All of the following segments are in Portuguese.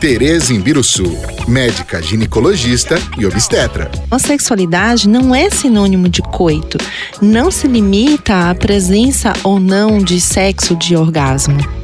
Tereza Imbiruçu, médica ginecologista e obstetra. A sexualidade não é sinônimo de coito. Não se limita à presença ou não de sexo de orgasmo.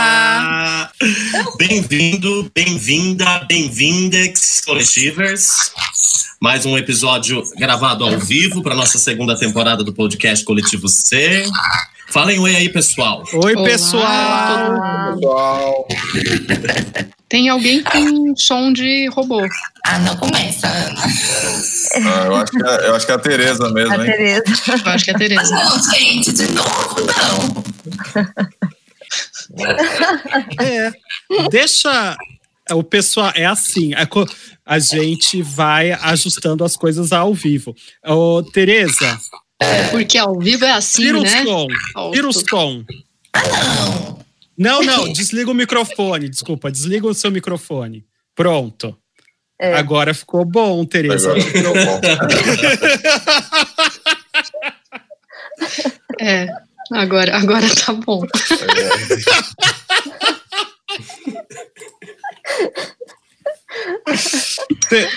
Bem-vindo, bem-vinda, bem-vindex, coletivers. Mais um episódio gravado ao vivo para nossa segunda temporada do podcast Coletivo C. Falem oi aí, pessoal. Oi, Olá, pessoal! Pessoal. Tem alguém com som de robô. Ah, não começa, Ana. Ah, eu, acho que é, eu acho que é a Tereza mesmo, A hein? Tereza. Eu acho que é a Tereza. Não, gente, de novo, não. É. Deixa o pessoal. É assim, a, co- a gente vai ajustando as coisas ao vivo. Ô, Tereza, Porque ao vivo é assim, tira o né? som. Tira o som. Não, não, desliga o microfone. Desculpa, desliga o seu microfone. Pronto. É. Agora ficou bom, Tereza. Agora ficou bom. É. Agora, agora tá bom. Te-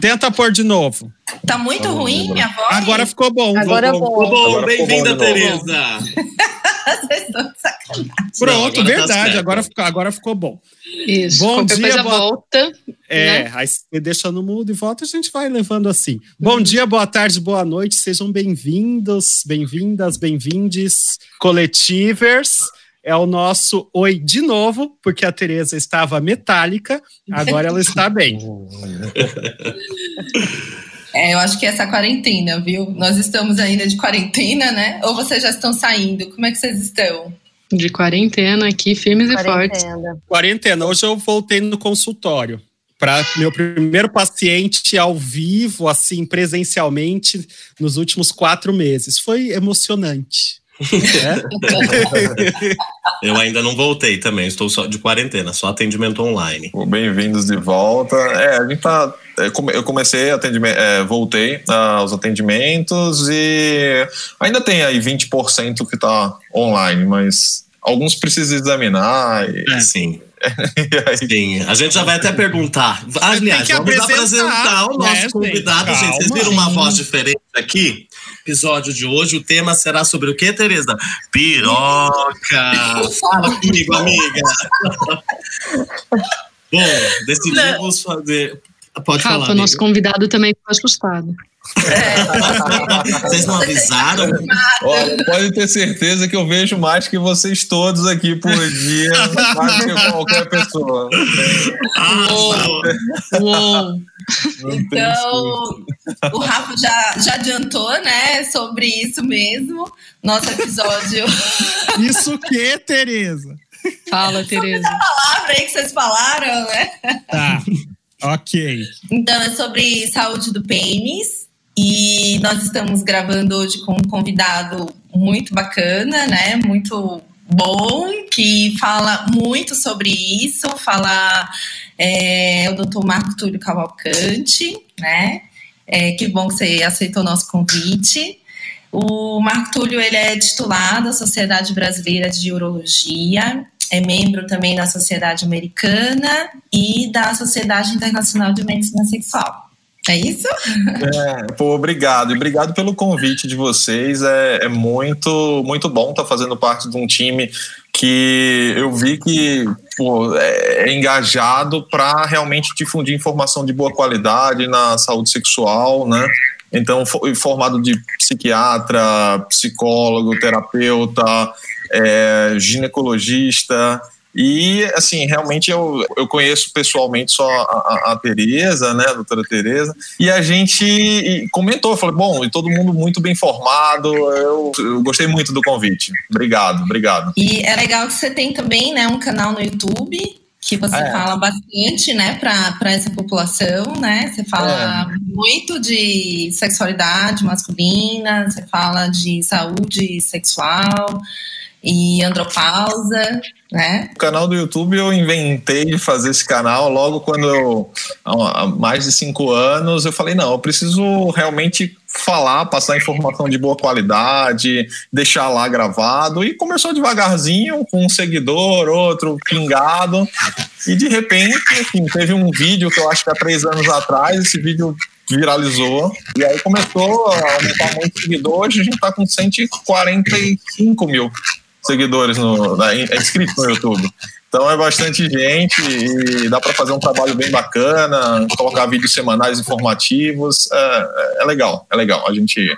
Tenta pôr de novo. Tá muito ruim minha voz? Agora ficou bom. Agora é bom. Ficou bem-vinda, bom de Tereza. Vocês estão de sacanagem. Pronto, agora tá verdade. certo. agora, ficou, agora ficou bom. Isso. Bom Qualquer dia, boa- volta. É, Né? aí você deixa no mudo e volta, a gente vai levando assim. Bom dia, boa tarde, boa noite, sejam bem-vindos, bem-vindas, bem-vindes, coletivers. É o nosso oi de novo, porque a Tereza estava metálica, agora ela está bem. É, eu acho que essa quarentena, viu? Nós estamos ainda de quarentena, né? Ou vocês já estão saindo? Como é que vocês estão? De quarentena aqui, firmes e fortes. Quarentena. Quarentena, hoje eu voltei no consultório para meu primeiro paciente ao vivo, assim, presencialmente, nos últimos quatro meses. Foi emocionante. Né? Eu ainda não voltei também, estou só de quarentena, só atendimento online. Bem-vindos de volta. É, a gente tá. é, Eu comecei atendimento, é, voltei aos atendimentos e ainda tem aí 20% que tá online, mas alguns precisam examinar. E, É. Sim, aí, sim. A gente já vai até perguntar. Aliás, vamos apresentar, apresentar o nosso né, convidado, gente. Vocês Calma. viram uma voz diferente aqui? Episódio de hoje, o tema será sobre o que, Tereza? Piroca! Fala comigo, amiga! Bom, decidimos fazer. Pode falar. Rafa, nosso convidado também ficou assustado. Vocês não avisaram? olha, pode ter certeza que eu vejo mais que vocês todos aqui por dia, mais que qualquer pessoa. Ah, Uou! Não tem Então, o Rafa já, já adiantou, né, sobre isso mesmo. Nosso episódio. Isso que, Tereza? Fala, Tereza. palavra aí que vocês falaram, né? Tá, ok. Então, é sobre saúde do pênis. E nós estamos gravando hoje com um convidado muito bacana, né? Muito bom, que fala muito sobre isso. Fala é, o doutor Marco Túlio Cavalcante, né? É, que bom que você aceitou o nosso convite. O Marco Túlio ele é titular da Sociedade Brasileira de Urologia, é membro também da Sociedade Americana e da Sociedade Internacional de Medicina Sexual. É isso? É, pô, obrigado. Obrigado pelo convite de vocês. É, é muito, muito bom estar fazendo parte de um time que eu vi que pô, é engajado para realmente difundir informação de boa qualidade na saúde sexual, né? Então, formado de psiquiatra, psicólogo, terapeuta, é, ginecologista, e, assim, realmente eu, eu conheço pessoalmente só a, a Tereza, né, a doutora Tereza, e a gente comentou, falou, bom, e todo mundo muito bem formado, eu, eu, gostei muito do convite. Obrigado, obrigado. E é legal que você tem também, né, um canal no YouTube, que você é. fala bastante, né, para essa população, né? Você fala é. muito de sexualidade masculina, você fala de saúde sexual, e andropausa, né? O canal do YouTube eu inventei de fazer esse canal logo quando eu, há mais de cinco anos, eu falei, não, eu preciso realmente falar, passar informação de boa qualidade, deixar lá gravado, e começou devagarzinho, com um seguidor, outro pingado, e de repente, assim, teve um vídeo que eu acho que há três anos atrás, esse vídeo viralizou, e aí começou a aumentar muito seguidores, a gente tá com 145 mil seguidores, no, na, é inscrito no YouTube. Então é bastante gente e dá para fazer um trabalho bem bacana, colocar vídeos semanais informativos. É, é legal, é legal. A gente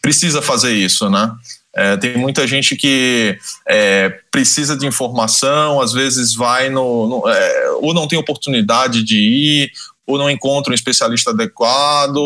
precisa fazer isso, né? É, tem muita gente que é, precisa de informação, às vezes vai no, no é, ou não tem oportunidade de ir, ou não encontra um especialista adequado.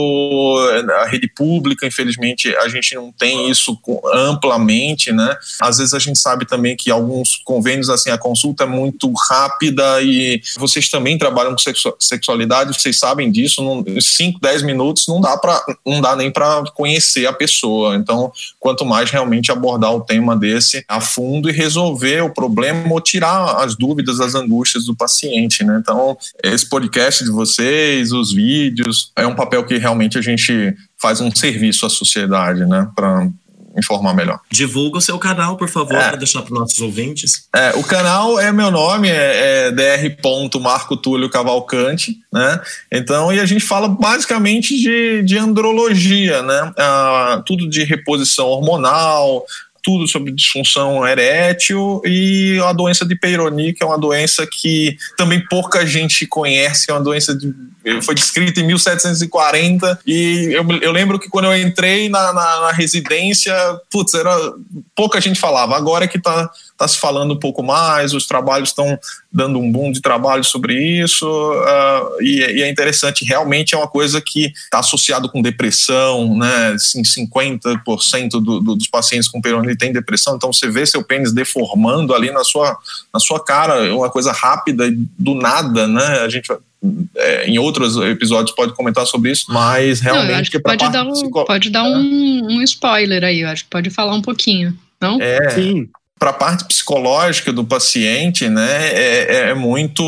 A rede pública, infelizmente, a gente não tem isso amplamente, né? Às vezes a gente sabe também que alguns convênios, assim, a consulta é muito rápida e vocês também trabalham com sexualidade, vocês sabem disso, 5, 10 minutos não dá para não dá nem para conhecer a pessoa. Então, quanto mais realmente abordar o tema desse a fundo e resolver o problema ou tirar as dúvidas, as angústias do paciente, né? Então, esse podcast de vocês vocês, os vídeos. É um papel que realmente a gente faz um serviço à sociedade, né? Para informar melhor. Divulga o seu canal, por favor, é. para deixar para nossos ouvintes. É, o canal é meu nome, é, é dr. Marco Túlio Cavalcante, né? Então, e a gente fala basicamente de, de andrologia, né? Ah, tudo de reposição hormonal, tudo sobre disfunção erétil e a doença de Peyronie, que é uma doença que também pouca gente conhece, é uma doença de foi descrita em 1740 e eu, eu lembro que quando eu entrei na, na, na, residência, putz, era, pouca gente falava. Agora é que está tá se falando um pouco mais, os trabalhos estão dando um boom de trabalho sobre isso uh, e, e, é interessante, realmente é uma coisa que está associado com depressão, né? Assim, 50% do, do, dos pacientes com peronite tem depressão, então você vê seu pênis deformando ali na sua, na sua cara, uma coisa rápida do nada, né? A gente é, em outros episódios pode comentar sobre isso, mas realmente não, acho que pode dar, um, psico... pode dar um, um, spoiler aí, eu acho que pode falar um pouquinho, não? É, Sim. Para a parte psicológica do paciente, né, é, é, é muito,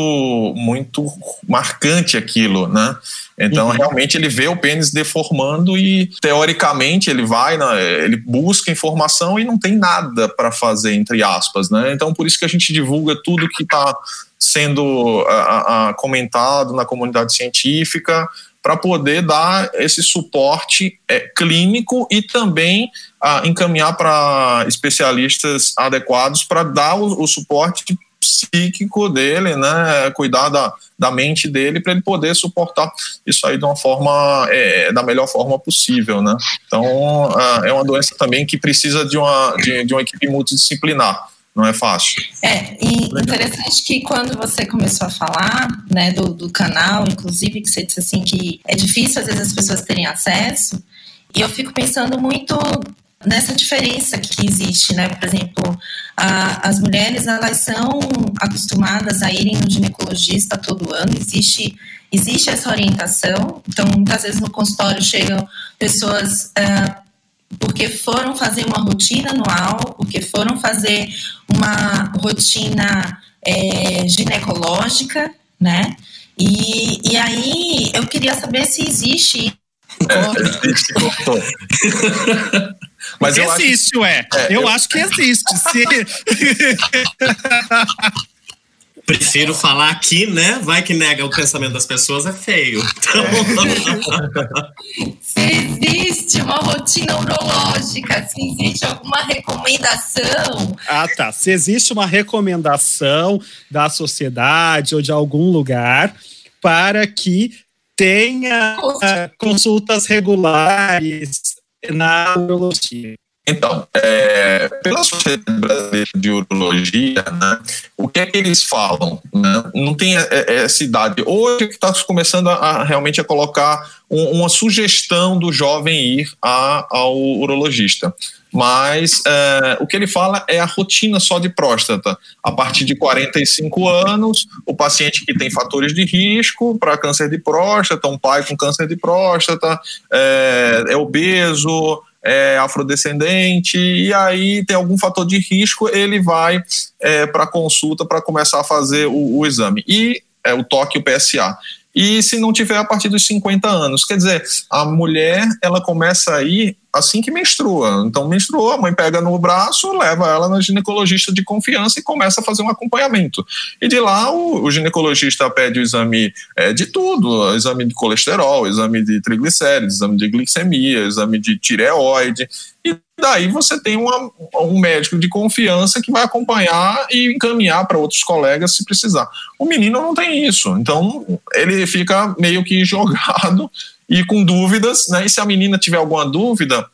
muito marcante aquilo, né? Então, uhum. realmente, ele vê o pênis deformando e, teoricamente, ele vai, né, ele busca informação e não tem nada para fazer, entre aspas, né? Então, por isso que a gente divulga tudo que está sendo a, a, comentado na comunidade científica para poder dar esse suporte é, clínico e também a, encaminhar para especialistas adequados para dar o, o, suporte psíquico dele, né, cuidar da, da mente dele para ele poder suportar isso aí de uma forma é, da melhor forma possível, né? Então é uma doença também que precisa de uma de, de uma equipe multidisciplinar não é fácil. É, e interessante que quando você começou a falar, né, do, do canal, inclusive, que você disse assim que é difícil às vezes as pessoas terem acesso, e eu fico pensando muito nessa diferença que existe, né? Por exemplo, a, as mulheres elas são acostumadas a irem no ginecologista todo ano, existe existe essa orientação, então muitas vezes no consultório chegam pessoas uh, porque foram fazer uma rotina anual, porque foram fazer uma rotina é, ginecológica, né? E, e aí eu queria saber se existe. Existe Mas eu existe, acho... ué. É, eu, eu, acho que existe. Se... Prefiro falar aqui, né? Vai que nega o pensamento das pessoas, é feio. Então... se existe uma rotina urológica, se existe alguma recomendação. Ah, tá. Se existe uma recomendação da sociedade ou de algum lugar para que tenha consultas regulares na urologia. Então, é, pela Sociedade Brasileira de Urologia, né, o que é que eles falam? Né? Não tem essa idade. Hoje que está começando a, a, realmente a colocar um, uma sugestão do jovem ir a, ao urologista. Mas é, o que ele fala é a rotina só de próstata. A partir de 45 anos, o paciente que tem fatores de risco para câncer de próstata, um pai com câncer de próstata, é, é obeso, é afrodescendente, e aí tem algum fator de risco, ele vai é, para consulta para começar a fazer o, o exame. E é, o toque, o PSA e se não tiver a partir dos 50 anos. Quer dizer, a mulher ela começa a ir assim que menstrua. Então, menstruou, a mãe pega no braço, leva ela na ginecologista de confiança e começa a fazer um acompanhamento. E de lá, o, o ginecologista pede o exame é, de tudo: exame de colesterol, exame de triglicéridos, exame de glicemia, exame de tireoide. E daí você tem uma, um médico de confiança que vai acompanhar e encaminhar para outros colegas se precisar. O menino não tem isso, então ele fica meio que jogado e com dúvidas, né? E se a menina tiver alguma dúvida,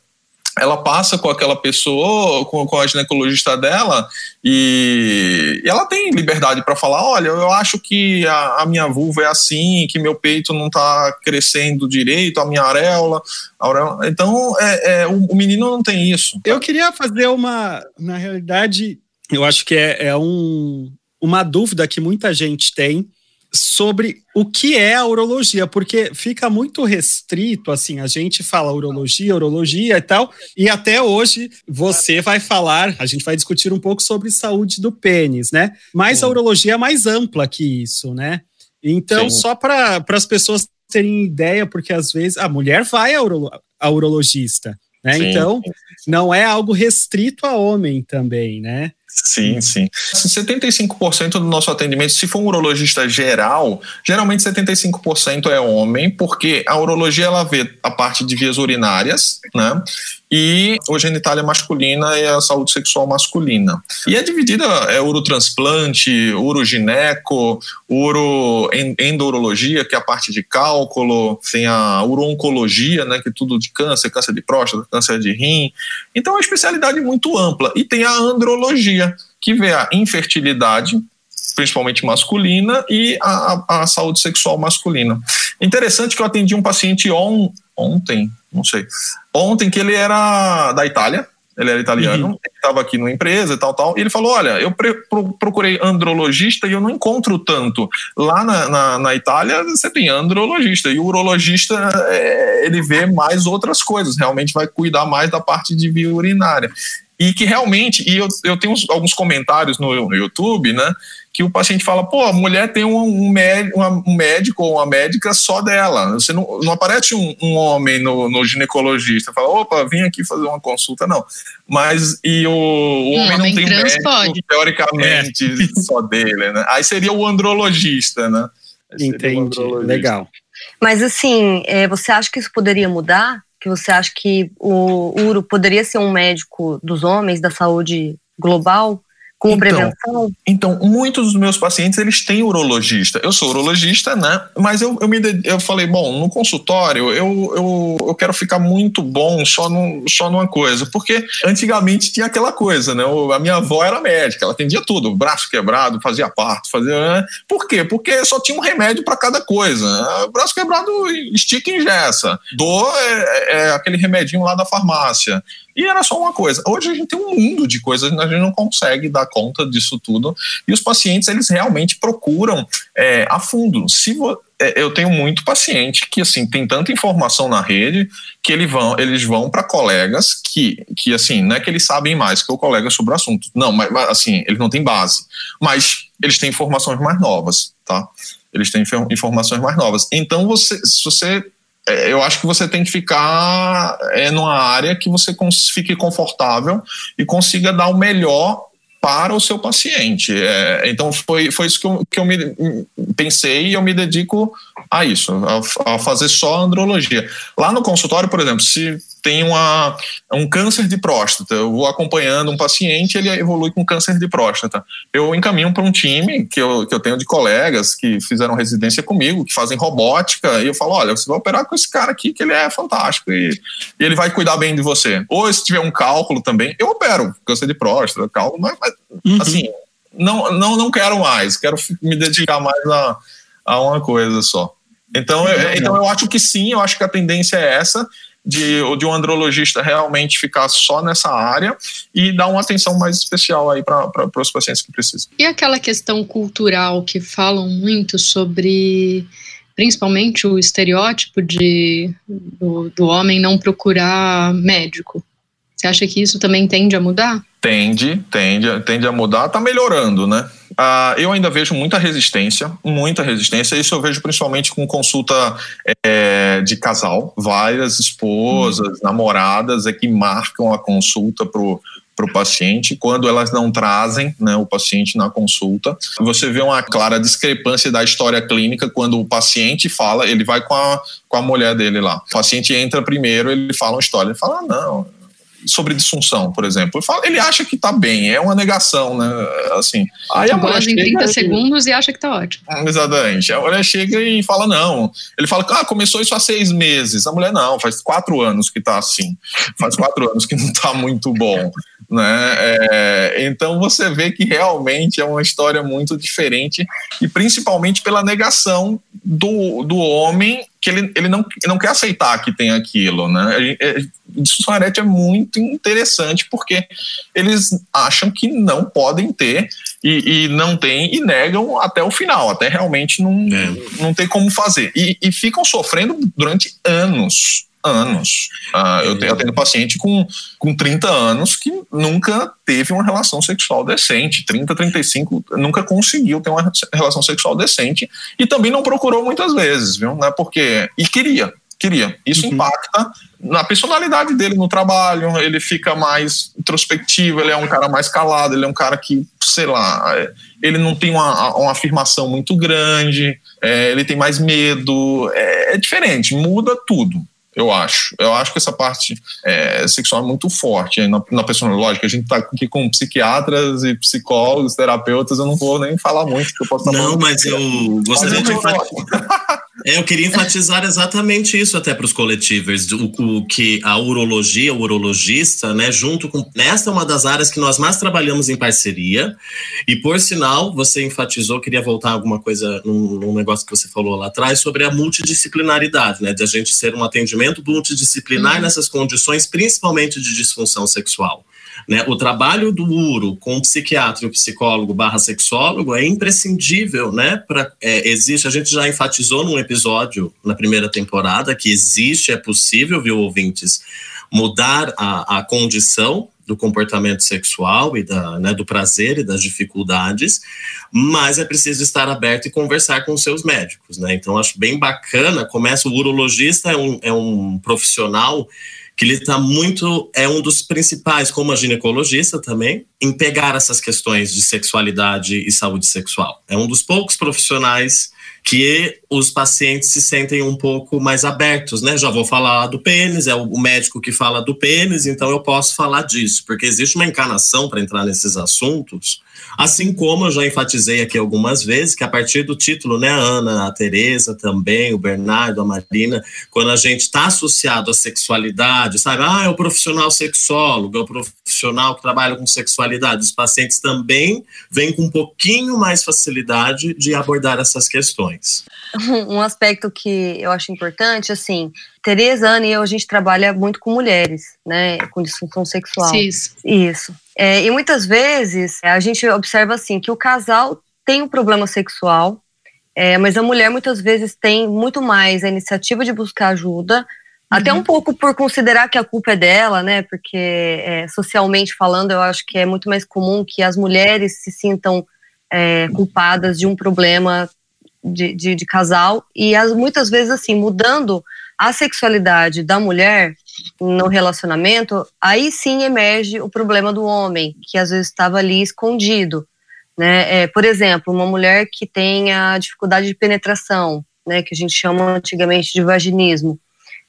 ela passa com aquela pessoa, com, com a ginecologista dela, e, e ela tem liberdade para falar: olha, eu acho que a, a, minha vulva é assim, que meu peito não está crescendo direito, a minha areola. A areola. Então, é, é o, o, menino não tem isso. Eu queria fazer uma. Na realidade, eu acho que é, é um, uma dúvida que muita gente tem sobre o que é a urologia, porque fica muito restrito, assim, a gente fala urologia, urologia e tal, e até hoje você vai falar, a gente vai discutir um pouco sobre saúde do pênis, né? Mas a urologia é mais ampla que isso, né? Então, Sim. só para as pessoas terem ideia, porque às vezes a mulher vai ao, uro, ao urologista, né? Sim. Então, não é algo restrito a homem também, né? Sim, sim. 75% do nosso atendimento, se for um urologista geral, geralmente 75% é homem, porque a urologia ela vê a parte de vias urinárias, né? E a genitália masculina e a saúde sexual masculina. E é dividida, é urotransplante, urogineco, uroendurologia, que é a parte de cálculo, tem a urooncologia, né, que é tudo de câncer, câncer de próstata, câncer de rim. Então é uma especialidade muito ampla. E tem a andrologia, que vê a infertilidade, principalmente masculina, e a, a, a, saúde sexual masculina. Interessante que eu atendi um paciente on, ontem, não sei, ontem que ele era da Itália, ele era italiano, uhum. estava aqui numa empresa e tal, tal, e ele falou, olha, eu procurei andrologista e eu não encontro tanto. Lá na, na, na Itália você tem andrologista, e o urologista, é, ele vê mais outras coisas, realmente vai cuidar mais da parte de via urinária. E que realmente, e eu, eu tenho uns, alguns comentários no, no YouTube, né, que o paciente fala, pô, a mulher tem um, um, um médico ou uma médica só dela. Você não, não aparece um, um homem no, no, ginecologista, fala, opa, vim aqui fazer uma consulta, não. Mas e o, o homem, homem não tem um médico, pode. teoricamente, é. só dele, né? Aí seria o andrologista, né? Entendi, andrologista. legal. Mas assim, é, você acha que isso poderia mudar? Que você acha que o Uro poderia ser um médico dos homens, da saúde global? Com então, prevenção? Então, muitos dos meus pacientes, eles têm urologista. Eu sou urologista, né? Mas eu, eu, me, eu falei, bom, no consultório, eu, eu, eu quero ficar muito bom só, no, só numa coisa. Porque antigamente tinha aquela coisa, né? A minha avó era médica, ela atendia tudo. Braço quebrado, fazia parto, fazia... Né? Por quê? Porque só tinha um remédio para cada coisa. Braço quebrado, estica e ingessa. Dor é, é aquele remedinho lá da farmácia. E era só uma coisa. Hoje a gente tem um mundo de coisas, a gente não consegue dar conta disso tudo. E os pacientes, eles realmente procuram é, a fundo. Se é, eu tenho muito paciente que assim tem tanta informação na rede que eles vão eles vão para colegas que que assim não é que eles sabem mais que o colega sobre o assunto não mas, assim eles não têm base mas eles têm informações mais novas tá eles têm informações mais novas então você se você eu acho que você tem que ficar é, numa área que você fique confortável e consiga dar o melhor para o seu paciente. É, então foi, foi isso que eu, que eu me pensei e eu me dedico a isso, a, a, fazer só andrologia. Lá no consultório, por exemplo, se tem uma, um câncer de próstata, eu vou acompanhando um paciente, ele evolui com câncer de próstata. Eu encaminho para um time que eu, que eu tenho de colegas que fizeram residência comigo, que fazem robótica, e eu falo: olha, você vai operar com esse cara aqui, que ele é fantástico e, e ele vai cuidar bem de você. Ou se tiver um cálculo também, eu opero câncer de próstata, cálculo, mas, mas uhum. assim, não, não, não quero mais, quero me dedicar mais a, a uma coisa só. Então, eu, então eu acho que sim, eu acho que a tendência é essa de, de um andrologista realmente ficar só nessa área e dar uma atenção mais especial aí para os pacientes que precisam. E aquela questão cultural que falam muito sobre principalmente o estereótipo de, do, do homem não procurar médico. Você acha que isso também tende a mudar? Tende, tende, tende a mudar, está melhorando, né? Uh, eu ainda vejo muita resistência, muita resistência. Isso eu vejo principalmente com consulta é, de casal. Várias esposas, hum. namoradas é que marcam a consulta pro para o paciente, quando elas não trazem né, o paciente na consulta. Você vê uma clara discrepância da história clínica quando o paciente fala, ele vai com a, com a mulher dele lá. O paciente entra primeiro, ele fala uma história, ele fala, ah, não, sobre disfunção, por exemplo. Ele, fala, ele acha que tá bem, é uma negação, né? Assim. Aí a mulher em 30 segundos e acha que tá ótimo. Exatamente. A mulher chega e fala, não. Ele fala, ah, começou isso há seis meses. A mulher, não, faz quatro anos que tá assim. Faz quatro anos que não tá muito bom. Né? É, então você vê que realmente é uma história muito diferente e principalmente pela negação do, do homem que ele, ele, não, não quer aceitar que tem aquilo, né? É, disfunção erétil é muito interessante porque eles acham que não podem ter e, e não tem e negam até o final, até realmente não, é. não tem como fazer. E, e ficam sofrendo durante anos anos. Uh, eu, tenho, eu tenho paciente com, com 30 anos que nunca teve uma relação sexual decente, 30, 35, nunca conseguiu ter uma relação sexual decente e também não procurou muitas vezes, viu? Né? Porque, e queria, queria. Isso uhum. impacta na personalidade dele no trabalho, ele fica mais introspectivo, ele é um cara mais calado, ele é um cara que, sei lá, ele não tem uma, uma afirmação muito grande, é, ele tem mais medo, é, é diferente, muda tudo eu acho. Eu acho que essa parte é, sexual é muito forte na, na personológica. A gente está aqui com psiquiatras e psicólogos, terapeutas, eu não vou nem falar muito, porque eu posso Não, mas eu gostaria de É, eu queria enfatizar exatamente isso até para os coletivos, o, o, que a urologia, o urologista, né, junto com essa é uma das áreas que nós mais trabalhamos em parceria. E por sinal, você enfatizou, queria voltar alguma coisa num, num negócio que você falou lá atrás sobre a multidisciplinaridade, né, de a gente ser um atendimento multidisciplinar uhum. nessas condições, principalmente de disfunção sexual. Né? O trabalho do URO com o psiquiatra e o psicólogo barra sexólogo é imprescindível, né? Pra, é, existe, a gente já enfatizou num episódio na primeira temporada que existe, é possível, viu, ouvintes, mudar a, a condição do comportamento sexual e da, né, do prazer e das dificuldades, mas é preciso estar aberto e conversar com os seus médicos, né? Então, acho bem bacana. Começa o urologista, é um, é um profissional que ele está muito, é um dos principais, como a ginecologista também, em pegar essas questões de sexualidade e saúde sexual. É um dos poucos profissionais que os pacientes se sentem um pouco mais abertos, né? Já vou falar do pênis, é o médico que fala do pênis, então eu posso falar disso, porque existe uma encarnação para entrar nesses assuntos Assim como eu já enfatizei aqui algumas vezes, que a partir do título, né, a Ana, a Tereza também, o Bernardo, a Marina, quando a gente está associado à sexualidade, sabe? Ah, é o profissional sexólogo, é o profissional que trabalha com sexualidade. Os pacientes também vêm com um pouquinho mais facilidade de abordar essas questões. Um aspecto que eu acho importante, assim, Tereza, Ana e eu, a gente trabalha muito com mulheres, né, com disfunção sexual. Isso. Isso. É, e muitas vezes a gente observa assim que o casal tem um problema sexual, é, mas a mulher muitas vezes tem muito mais a iniciativa de buscar ajuda, uhum. até um pouco por considerar que a culpa é dela, né? Porque é, socialmente falando, eu acho que é muito mais comum que as mulheres se sintam é, culpadas de um problema de, de, de casal e as, muitas vezes assim mudando a sexualidade da mulher no relacionamento, aí sim emerge o problema do homem, que às vezes estava ali escondido. Né? É, por exemplo, uma mulher que tenha dificuldade de penetração, né, que a gente chama antigamente de vaginismo.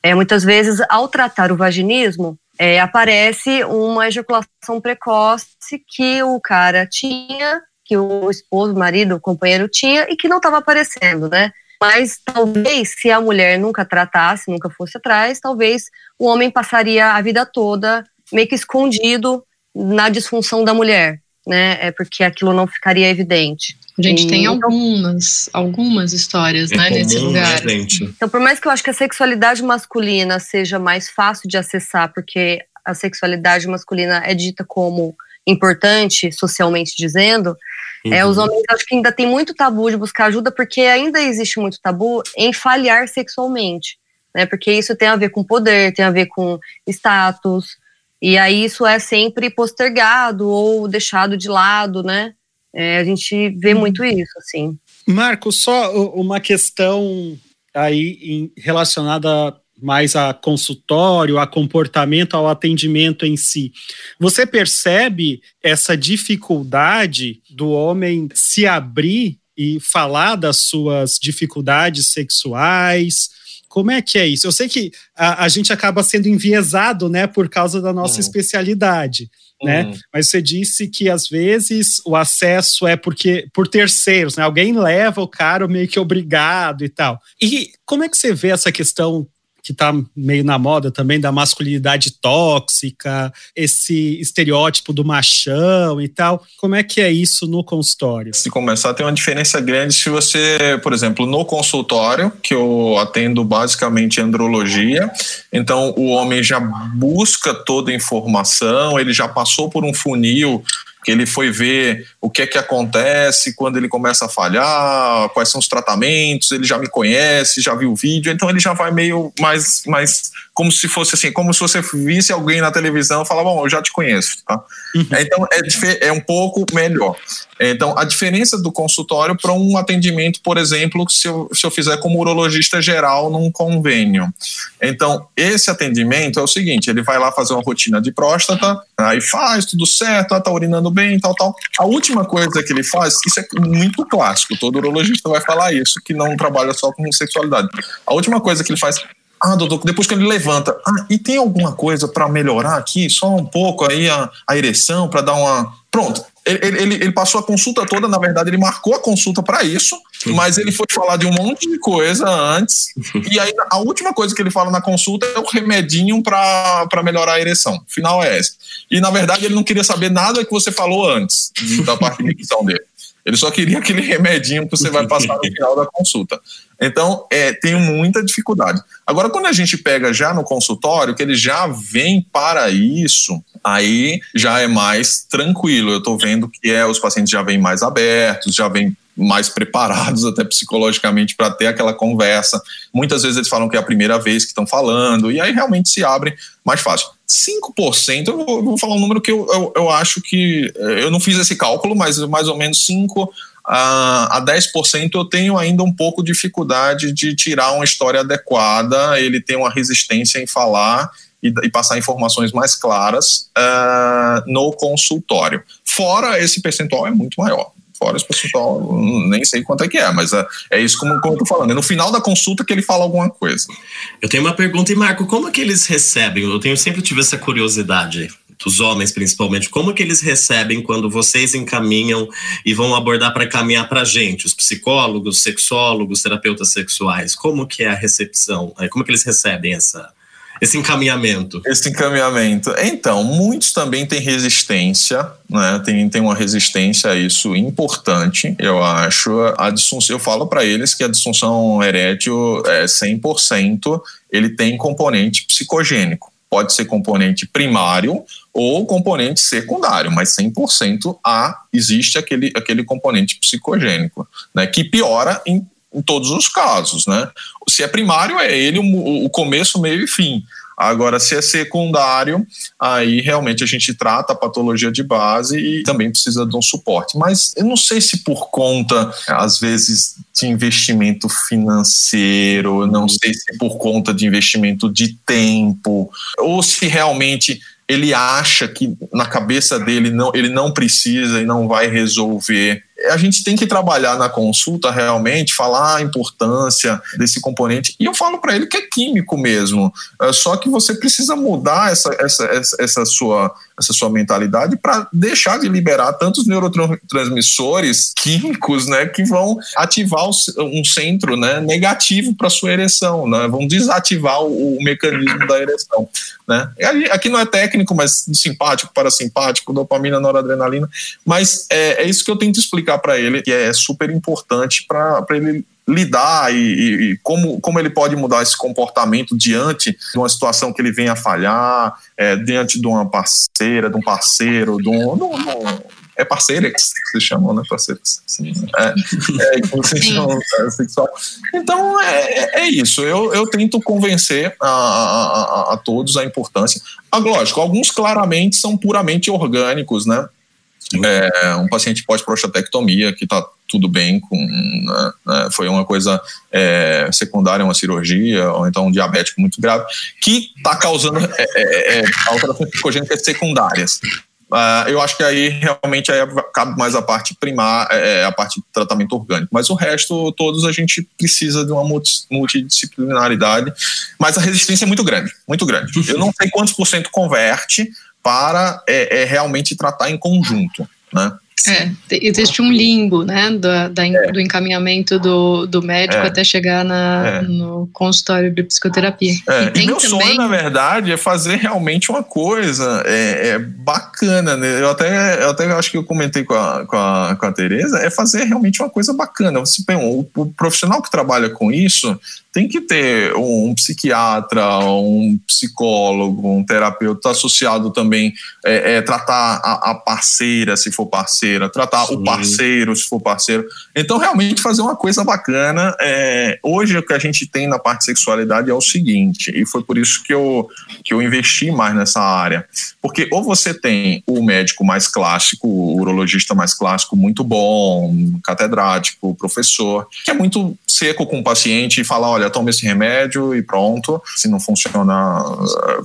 É, muitas vezes, ao tratar o vaginismo, é, aparece uma ejaculação precoce que o cara tinha, que o esposo, o marido, o companheiro tinha e que não estava aparecendo, né? Mas talvez, se a mulher nunca tratasse, nunca fosse atrás, talvez o homem passaria a vida toda meio que escondido na disfunção da mulher, né? É porque aquilo não ficaria evidente. A gente E- tem algumas, algumas histórias, É né, nesse lugar. né, gente? Então, por mais que eu acho que a sexualidade masculina seja mais fácil de acessar, porque a sexualidade masculina é dita como importante, socialmente dizendo, é, Uhum. os homens acho que ainda tem muito tabu de buscar ajuda, porque ainda existe muito tabu em falhar sexualmente, né? Porque isso tem a ver com poder, tem a ver com status, e aí isso é sempre postergado ou deixado de lado, né? É, a gente vê muito isso, assim. Marco, só uma questão aí relacionada mais a consultório, a comportamento, ao atendimento em si. Você percebe essa dificuldade do homem se abrir e falar das suas dificuldades sexuais? Como é que é isso? Eu sei que a, a gente acaba sendo enviesado, né, por causa da nossa Uhum. especialidade né? Hum. Mas você disse que às vezes o acesso é porque por terceiros, né? Alguém leva o cara meio que obrigado e tal. E como é que você vê essa questão que está meio na moda também da masculinidade tóxica, esse estereótipo do machão e tal? Como é que é isso no consultório? Se começar, tem uma diferença grande se você, por exemplo, no consultório, que eu atendo basicamente andrologia, então o homem já busca toda a informação, ele já passou por um funil que ele foi ver o que é que acontece quando ele começa a falhar, quais são os tratamentos, ele já me conhece, já viu o vídeo, então ele já vai meio mais, mais como se fosse assim, como se você visse alguém na televisão e falar, bom, eu já te conheço, tá? Então é, é um pouco melhor. Então a diferença do consultório para um atendimento, por exemplo, se eu, se eu fizer como urologista geral num convênio. Então esse atendimento é o seguinte, ele vai lá fazer uma rotina de próstata, aí faz tudo certo, ah, tá urinando bem, tal, tal. A última coisa que ele faz, isso é muito clássico, todo urologista vai falar isso, que não trabalha só com sexualidade. A última coisa que ele faz ah, doutor, depois que ele levanta, ah, e tem alguma coisa para melhorar aqui? Só um pouco aí a, a ereção, para dar uma. Pronto. Ele, ele, ele passou a consulta toda, na verdade, ele marcou a consulta para isso, mas ele foi falar de um monte de coisa antes. e aí, a última coisa que ele fala na consulta é o remedinho para melhorar a ereção. O final é esse. E, na verdade, ele não queria saber nada que você falou antes da parte de dele. Ele só queria aquele remedinho que você vai passar no final da consulta. Então, é, tenho muita dificuldade. Agora, quando a gente pega já no consultório, que ele já vem para isso, aí já é mais tranquilo. Eu estou vendo que é, os pacientes já vêm mais abertos, já vêm mais preparados até psicologicamente para ter aquela conversa. Muitas vezes eles falam que é a primeira vez que estão falando, e aí realmente se abre mais fácil. 5%, eu vou, falar um número que eu, eu, eu acho que. eh, Eu não fiz esse cálculo, mas mais ou menos 5% a, a 10% eu tenho ainda um pouco de dificuldade de tirar uma história adequada, ele tem uma resistência em falar e, e passar informações mais claras ah, no consultório. Fora esse percentual é muito maior. Fora esse percentual, hum, nem sei quanto é que é, mas é, é isso como, como eu tô falando. É no final da consulta que ele fala alguma coisa. Eu tenho uma pergunta, e Marco, como é que eles recebem? Eu tenho sempre tive essa curiosidade dos homens, principalmente. Como que eles recebem quando vocês encaminham e vão abordar para caminhar para gente, os psicólogos, sexólogos, terapeutas sexuais? Como que é a recepção? É, Como que eles recebem essa esse encaminhamento? Esse encaminhamento. Então, muitos também têm resistência, né? Tem, tem uma resistência a isso importante, eu acho. A disfunção, eu falo para eles que a disfunção erétil é 100%, ele tem componente psicogênico. Pode ser componente primário ou componente secundário, mas 100% há, existe aquele, aquele componente psicogênico, né? Que piora em em todos os casos, né? Se é primário, é ele o, o começo, meio e fim. Agora, se é secundário, aí realmente a gente trata a patologia de base e também precisa de um suporte. Mas eu não sei se por conta, às vezes, de investimento financeiro, não sei se por conta de investimento de tempo, ou se realmente ele acha que na cabeça dele não, ele não precisa e não vai resolver a gente tem que trabalhar na consulta realmente, falar a importância desse componente. E eu falo para ele que é químico mesmo. É só que você precisa mudar essa, essa, essa, essa sua, essa sua mentalidade para deixar de liberar tantos neurotransmissores químicos né, que vão ativar um centro né, negativo para sua ereção, né, vão desativar o, o mecanismo da ereção. Né? Aqui não é técnico, mas simpático, parasimpático, dopamina, noradrenalina. Mas é, é isso que eu tento explicar explicar para ele que é super importante para ele lidar e, e, e, como, como ele pode mudar esse comportamento diante de uma situação que ele venha a falhar, é, diante de uma parceira, de um parceiro, de um, de um, de um é parceira que se chamam, né? Parceiros. Sim. É, é, é, sexual. Então é, é isso. Eu, eu tento convencer a, a, a, todos a importância. Ah, lógico, alguns claramente são puramente orgânicos, né? É, um paciente pós-prostatectomia que está tudo bem com né, né, foi uma coisa é, secundária uma cirurgia ou então um diabético muito grave que está causando é, é, é, alterações psicogênicas secundárias. Uh, eu acho que aí realmente aí cabe mais a parte primária é, é, a parte de tratamento orgânico. Mas o resto todos a gente precisa de uma multidisciplinaridade mas a resistência é muito grande muito grande. Eu não sei quantos por cento converte para é, é realmente tratar em conjunto, né? É, existe um limbo, né, do, da, é. do encaminhamento do, do médico é. até chegar na, é. no consultório de psicoterapia. É. E, e meu também... sonho, na verdade, é fazer realmente uma coisa é, é, bacana, né? Eu até, eu até acho que eu comentei com a, com a, com a Tereza, é fazer realmente uma coisa bacana. Você, bem, o, o profissional que trabalha com isso, tem que ter um, psiquiatra, um psicólogo, um terapeuta associado também, é, é tratar a, a, parceira, se for parceira, tratar Sim. o parceiro, se for parceiro. Então, realmente fazer uma coisa bacana. É, hoje, o que a gente tem na parte de sexualidade é o seguinte, e foi por isso que eu, que eu investi mais nessa área. Porque ou você tem o médico mais clássico, o urologista mais clássico, muito bom, catedrático, professor, que é muito seco com o paciente e fala, olha, olha, toma esse remédio e pronto. Se não funciona,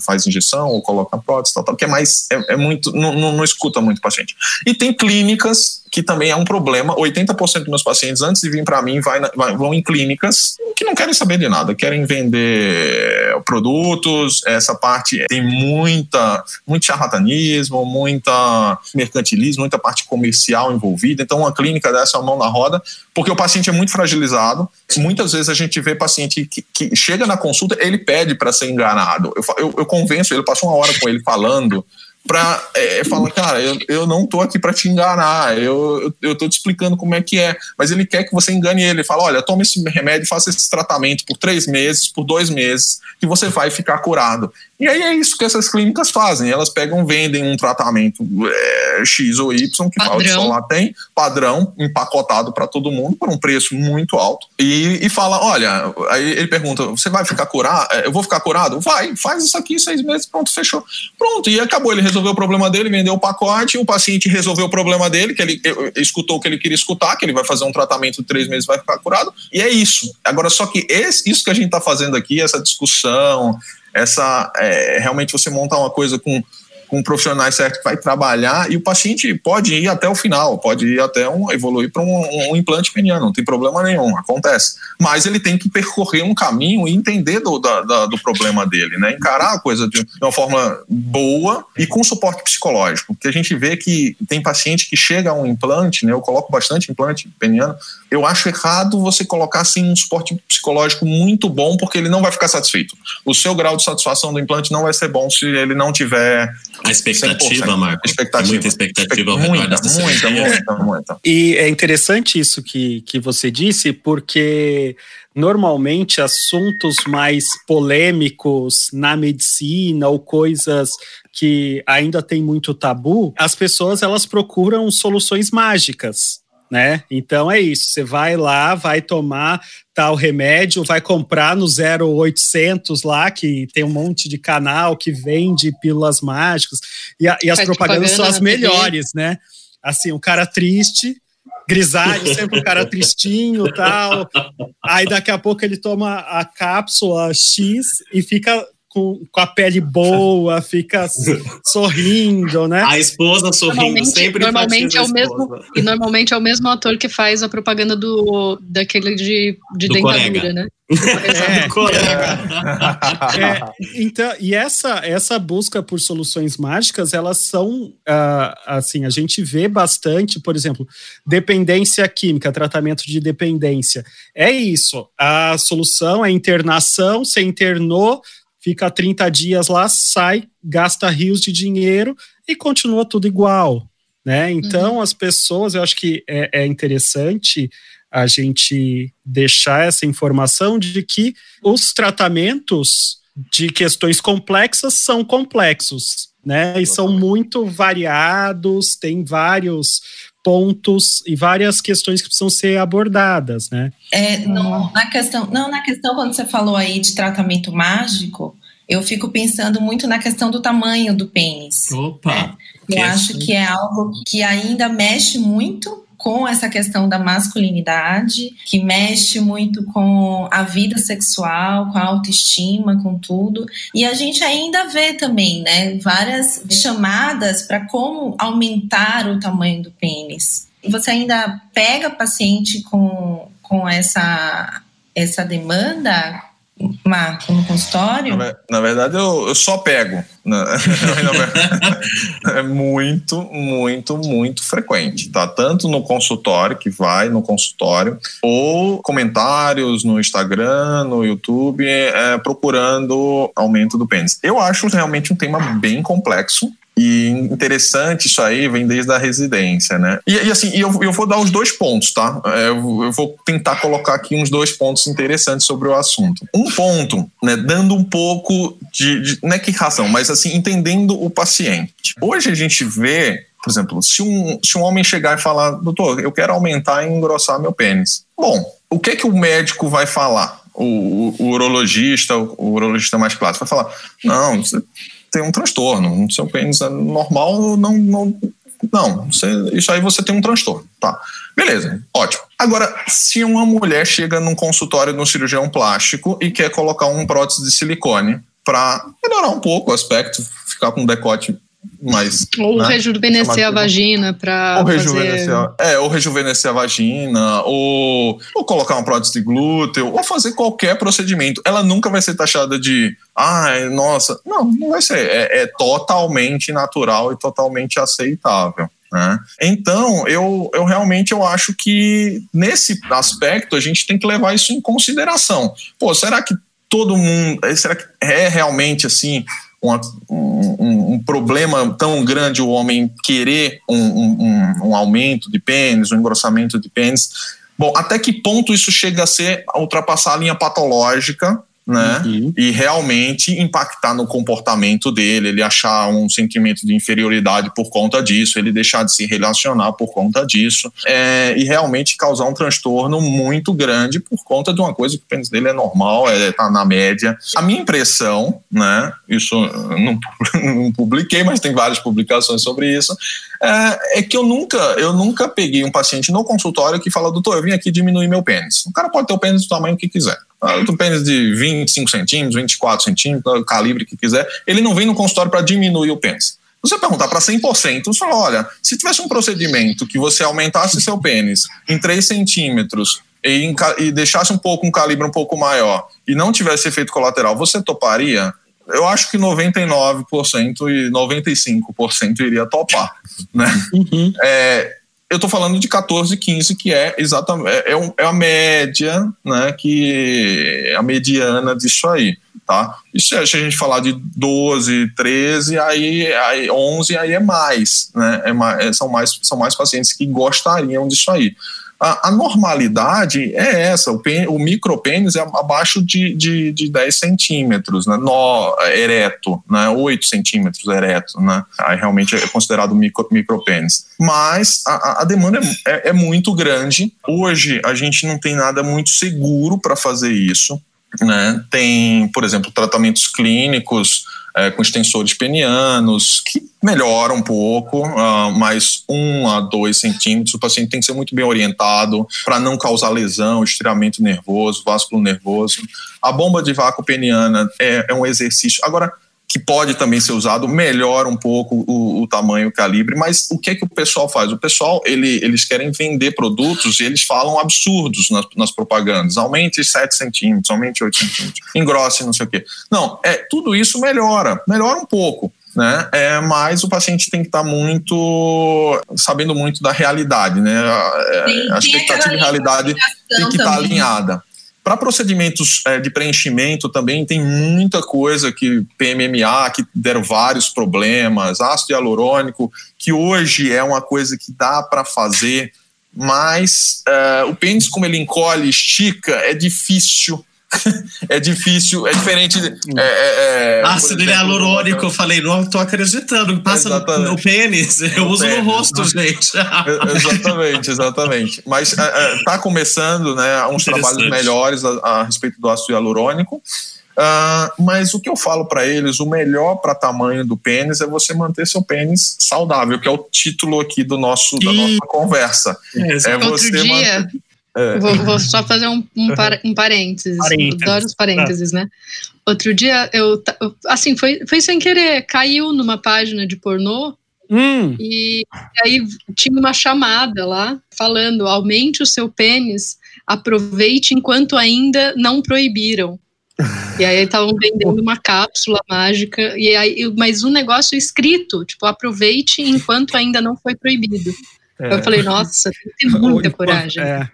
faz injeção ou coloca prótese, tal, tal, que é mais, é, é muito, não, não, não, escuta muito o paciente. E tem clínicas que também é um problema. 80% dos meus pacientes, antes de vir para mim, vai, vai, vão em clínicas que não querem saber de nada, querem vender produtos. Essa parte tem muita, muito charlatanismo, muita mercantilismo, muita parte comercial envolvida. Então, uma clínica dessa é uma mão na roda, porque o paciente é muito fragilizado. Muitas vezes a gente vê paciente que, que chega na consulta, ele pede para ser enganado. Eu, eu, eu convenço ele, passo uma hora com ele falando para é, falar, cara, eu, eu não tô aqui para te enganar, eu, eu tô te explicando como é que é, mas ele quer que você engane ele, ele fala, olha, toma esse remédio, faça esse tratamento por três meses, por dois meses, que você vai ficar curado. E aí é isso que essas clínicas fazem. Elas pegam, vendem um tratamento é, X ou Y, que padrão. lá tem, padrão, empacotado para todo mundo, por um preço muito alto. E, e fala: olha, aí ele pergunta: você vai ficar curado? É, eu vou ficar curado? Vai, faz isso aqui seis meses, pronto, fechou. Pronto, e acabou. Ele resolveu o problema dele, vendeu o pacote, o paciente resolveu o problema dele, que ele escutou o que ele queria escutar, que ele vai fazer um tratamento de três meses vai ficar curado. E é isso. Agora, só que esse, isso que a gente está fazendo aqui, essa discussão, essa é, realmente você montar uma coisa com com profissionais certos que vai trabalhar e o paciente pode ir até o final, pode ir até um, evoluir para um, um, implante peniano, não tem problema nenhum, acontece. Mas ele tem que percorrer um caminho e entender do, da, da, do problema dele, né? Encarar a coisa de, uma forma boa e com suporte psicológico, porque a gente vê que tem paciente que chega a um implante, né? Eu coloco bastante implante peniano, eu acho errado você colocar assim um suporte psicológico muito bom, porque ele não vai ficar satisfeito. O seu grau de satisfação do implante não vai ser bom se ele não tiver a expectativa, Marco. Expectativa. Muita expectativa ao muita, dessa muita, muita, muita. E é interessante isso que, que você disse, porque normalmente assuntos mais polêmicos na medicina ou coisas que ainda tem muito tabu, as pessoas elas procuram soluções mágicas né? Então é isso, você vai lá, vai tomar tal remédio, vai comprar no 0800 lá, que tem um monte de canal que vende pílulas mágicas, e, a, e as propagandas são as melhores, né? Assim, o cara triste, grisalho, sempre um cara tristinho tal. Aí daqui a pouco ele toma a cápsula X e fica com, com a pele boa, fica sorrindo, né? A esposa sorrindo Normalmente, sempre normalmente é o mesmo e normalmente é o mesmo ator que faz a propaganda do daquele de, de Do dentadura, colega. né? É. É, então, e essa, essa busca por soluções mágicas, elas são, ah, assim, a gente vê bastante, por exemplo, dependência química, tratamento de dependência. É isso, a solução é internação, você internou, fica 30 dias lá, sai, gasta rios de dinheiro e continua tudo igual, né? Então, as pessoas, eu acho que é, é interessante a gente deixar essa informação de que os tratamentos de questões complexas são complexos, né? E são muito variados, tem vários pontos e várias questões que precisam ser abordadas, né? É, no- na questão, não, na questão quando você falou aí de tratamento mágico, eu fico pensando muito na questão do tamanho do pênis. Opa! Eu Que acho que é algo que ainda mexe muito com essa questão da masculinidade, que mexe muito com a vida sexual, com a autoestima, com tudo. E a gente ainda vê também, né, várias chamadas para como aumentar o tamanho do pênis. E Você ainda pega paciente com, com essa, essa demanda, Marco, no consultório? Na, na verdade, eu, eu só pego. Verdade, é muito, muito, muito frequente, tá? Tanto no consultório, que vai no consultório, ou comentários no Instagram, no YouTube, é, procurando aumento do pênis. Eu acho realmente um tema bem complexo. E interessante isso aí, vem desde a residência, né? E, e assim, eu, eu vou dar os dois pontos, tá? É, Eu, eu vou tentar colocar aqui uns dois pontos interessantes sobre o assunto. Um ponto, né, dando um pouco de, de não é que razão, mas assim, entendendo o paciente. Hoje a gente vê, por exemplo, se um, se um homem chegar e falar, doutor, eu quero aumentar e engrossar meu pênis. Bom, o que que o médico vai falar? O, o- o urologista, o, o urologista mais clássico vai falar, não, tem um transtorno, o seu pênis é normal, não, não, não, você, isso aí você tem um transtorno, tá? Beleza, ótimo. Agora, se uma mulher chega num consultório de um cirurgião plástico e quer colocar um prótese de silicone para melhorar um pouco o aspecto, ficar com um decote mais. Ou né, rejuvenescer a chamativo. vagina para Ou fazer... rejuvenescer, a- é, ou rejuvenescer a vagina, ou, ou colocar uma prótese de glúteo, ou fazer qualquer procedimento. Ela nunca vai ser taxada de, ai, nossa. Não, não vai ser. É, é totalmente natural e totalmente aceitável. Né? Então, eu, eu realmente eu acho que nesse aspecto a gente tem que levar isso em consideração. Pô, será que todo mundo. Será que é realmente assim um, um- um problema tão grande o homem querer um, um- um- um aumento de pênis, um engrossamento de pênis? Bom, até que ponto isso chega a ser a ultrapassar a linha patológica, né? E realmente impactar no comportamento dele, ele achar um sentimento de inferioridade por conta disso, ele deixar de se relacionar por conta disso, é, e realmente causar um transtorno muito grande por conta de uma coisa que o pênis dele é normal, é, tá na média. A minha impressão, né? Isso eu não, não publiquei, mas tem várias publicações sobre isso. É, é que eu nunca, eu nunca peguei um paciente no consultório que fala, doutor, eu vim aqui diminuir meu pênis. O cara pode ter o pênis do tamanho que quiser. Ah, tenho um pênis de 25 centímetros, 24 centímetros, o calibre que quiser. Ele não vem no consultório para diminuir o pênis. Se você perguntar para 100%, você fala, olha, se tivesse um procedimento que você aumentasse seu pênis em 3 centímetros e, e deixasse um pouco um calibre um pouco maior e não tivesse efeito colateral, você toparia? Eu acho que 99% e 95% iria topar, né? É, eu estou falando de 14, 15, que é exatamente é, é, um- é a média, né? Que é a mediana disso aí, tá? E se a gente falar de 12, 13, aí, aí 11, aí é mais, né? É mais, é- são mais são mais pacientes que gostariam disso aí. A, a normalidade é essa, o, pen, o micropênis é abaixo de, de, de 10 centímetros, né? No, ereto, né? 8 centímetros ereto, né? Aí realmente é considerado micro, micropênis. Mas a, a demanda é, é, é muito grande. Hoje a gente não tem nada muito seguro para fazer isso. Né? Tem, por exemplo, tratamentos clínicos é, com extensores penianos, que melhoram um pouco, uh, mas um a dois centímetros. O paciente tem que ser muito bem orientado para não causar lesão, estiramento nervoso, vásculo nervoso. A bomba de vácuo peniana é, é um exercício. Agora, que pode também ser usado, melhora um pouco o, o, tamanho, o calibre, mas o que é que o pessoal faz? O pessoal, ele, eles querem vender produtos e eles falam absurdos nas, nas propagandas, aumente 7 centímetros, aumente 8 centímetros, engrosse não sei o quê. Não, é, tudo isso melhora, melhora um pouco. Né? É, mas o paciente tem que estar tá muito sabendo muito da realidade, né? Sim, a expectativa de realidade tem que estar tá alinhada. Para procedimentos é, de preenchimento também tem muita coisa que PMMA, que deram vários problemas, ácido hialurônico, que hoje é uma coisa que dá para fazer, mas é, o pênis, como ele encolhe, estica, é difícil é difícil, é diferente. É, é, é Ácido hialurônico, eu falei, não tô acreditando. Passa exatamente. no pênis, eu uso pênis, no rosto, gente. exatamente, exatamente. Mas é, é, tá começando, né, uns trabalhos melhores a, a, respeito do ácido hialurônico. Uh, mas o que eu falo para eles, o melhor para tamanho do pênis é você manter seu pênis saudável, que é o título aqui do nosso, da nossa conversa. É, é você dia, manter... É. Vou, vou, só fazer um, um, par, um parênteses. parênteses. Adoro os parênteses, né? Outro dia, eu, assim, foi, foi sem querer, caiu numa página de pornô hum. e aí tinha uma chamada lá falando: aumente o seu pênis, aproveite enquanto ainda não proibiram. E aí estavam vendendo uma cápsula mágica, e aí, mas um negócio escrito, tipo, aproveite enquanto ainda não foi proibido. É. Eu falei, nossa, tem que ter muita coragem. É.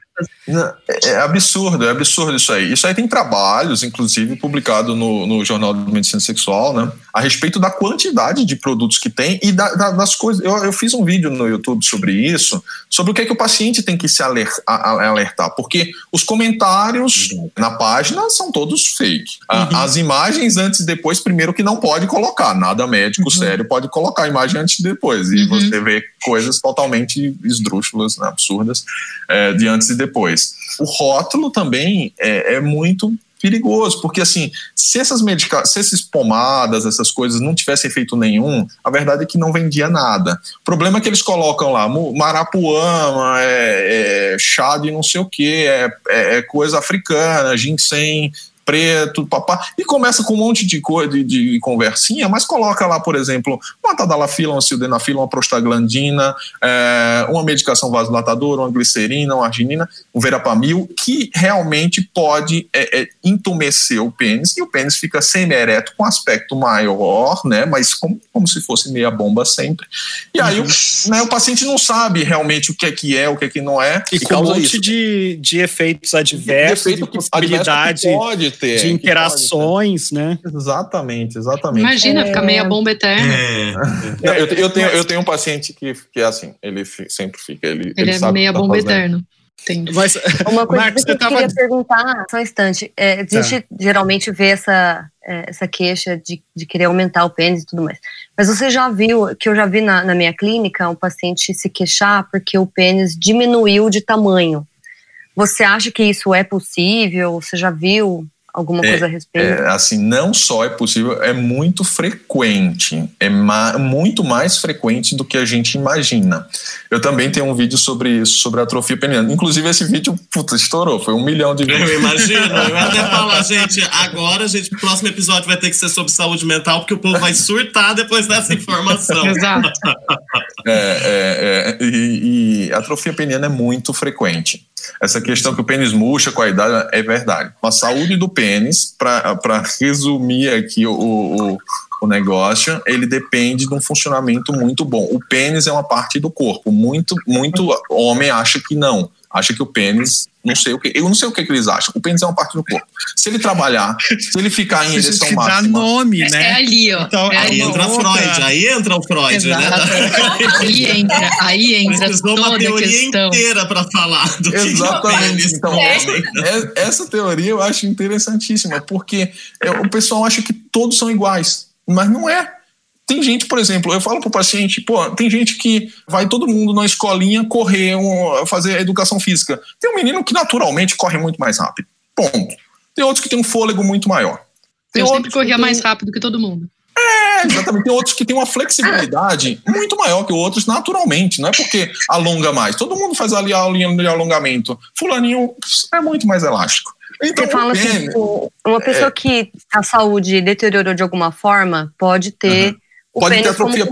É, é absurdo, é absurdo isso aí. Isso aí tem trabalhos, inclusive, publicado no, no Jornal de Medicina Sexual, né? A respeito da quantidade de produtos que tem e da, da, das coisas. Eu, eu, fiz um vídeo no YouTube sobre isso, sobre o que é que o paciente tem que se alertar, porque os comentários uhum. na página são todos fake. Uhum. As imagens antes e depois, primeiro que não pode colocar, nada médico uhum. sério pode colocar a imagem antes e depois. E uhum. você vê coisas totalmente esdrúxulas, né, absurdas, é, de antes e depois depois. O rótulo também é, é muito perigoso, porque assim, se essas medicações, se essas pomadas, essas coisas não tivessem efeito nenhum, a verdade é que não vendia nada. O problema é que eles colocam lá marapuama, é, é chá de não sei o que, é, é, é coisa africana, ginseng, preto, papá, e começa com um monte de, de, de conversinha, mas coloca lá, por exemplo, uma tadalafila, uma sildenafila, uma prostaglandina, é, uma medicação vasodilatadora, uma glicerina, uma arginina, um verapamil, que realmente pode é, é, entumecer o pênis, e o pênis fica semi-ereto com aspecto maior, né, mas como, como se fosse meia bomba sempre. E aí o, uhum. né, o paciente não sabe realmente o que é que é, o que é que não é. E, e com um monte isso. de, de efeitos adversos, de, de possibilidade. Pode ter. De interações, né? Exatamente, exatamente. Imagina é... ficar meia bomba eterna. É. eu, eu, tenho, eu tenho um paciente que, que é assim, ele sempre fica. Ele, ele, ele é meia tá bomba eterna. Entendi. Mas, Uma coisa Marcos, que eu tava... queria perguntar, só um instante. É, a gente tá. geralmente vê essa, é, essa queixa de, de querer aumentar o pênis e tudo mais. Mas você já viu, que eu já vi na, na minha clínica, um paciente se queixar porque o pênis diminuiu de tamanho. Você acha que isso é possível? Você já viu alguma é, coisa a respeito? É, assim, não só é possível, é muito frequente. É ma muito mais frequente do que a gente imagina. Eu também tenho um vídeo sobre isso, sobre atrofia peniana. Inclusive, esse vídeo, puta, estourou. Foi um milhão de views. Eu imagino. Eu até falar, gente, agora, gente, o próximo episódio vai ter que ser sobre saúde mental, porque o povo vai surtar depois dessa informação. Exato. É, é, é, e, e atrofia peniana é muito frequente. Essa questão que o pênis murcha com a idade é verdade. A saúde do pênis, para resumir aqui o, o, o, negócio, ele depende de um funcionamento muito bom. O pênis é uma parte do corpo. Muito, muito homem acha que não. Acha que o pênis Não sei o que. Eu não sei o que, que eles acham. O pênis é uma parte do corpo. Se ele trabalhar, se ele ficar em ereção que dá máxima. nome, né? É ali, ó. Então, É Aí entra outra- Freud, aí entra o Freud, né? Aí entra, aí entra Precisou uma toda a teoria questão. inteira para falar do que Exatamente. que é. Então, É. é- essa teoria eu acho interessantíssima, porque é, o pessoal acha que todos são iguais, mas não é. Tem gente, por exemplo, eu falo pro paciente, pô, tem gente que vai todo mundo na escolinha correr, um, fazer educação física. Tem um menino que naturalmente corre muito mais rápido. Ponto. Tem outros que tem um fôlego muito maior. Tem Eu sempre outros que corria tem- mais rápido que todo mundo. é, exatamente. Tem outros que têm uma flexibilidade muito maior que outros naturalmente. Não é porque alonga mais. Todo mundo faz ali a aulinha de alongamento. Fulaninho é muito mais elástico. Então, Você fala assim, tipo, uma pessoa que a saúde deteriorou de alguma forma pode ter o Pode ter atrofia.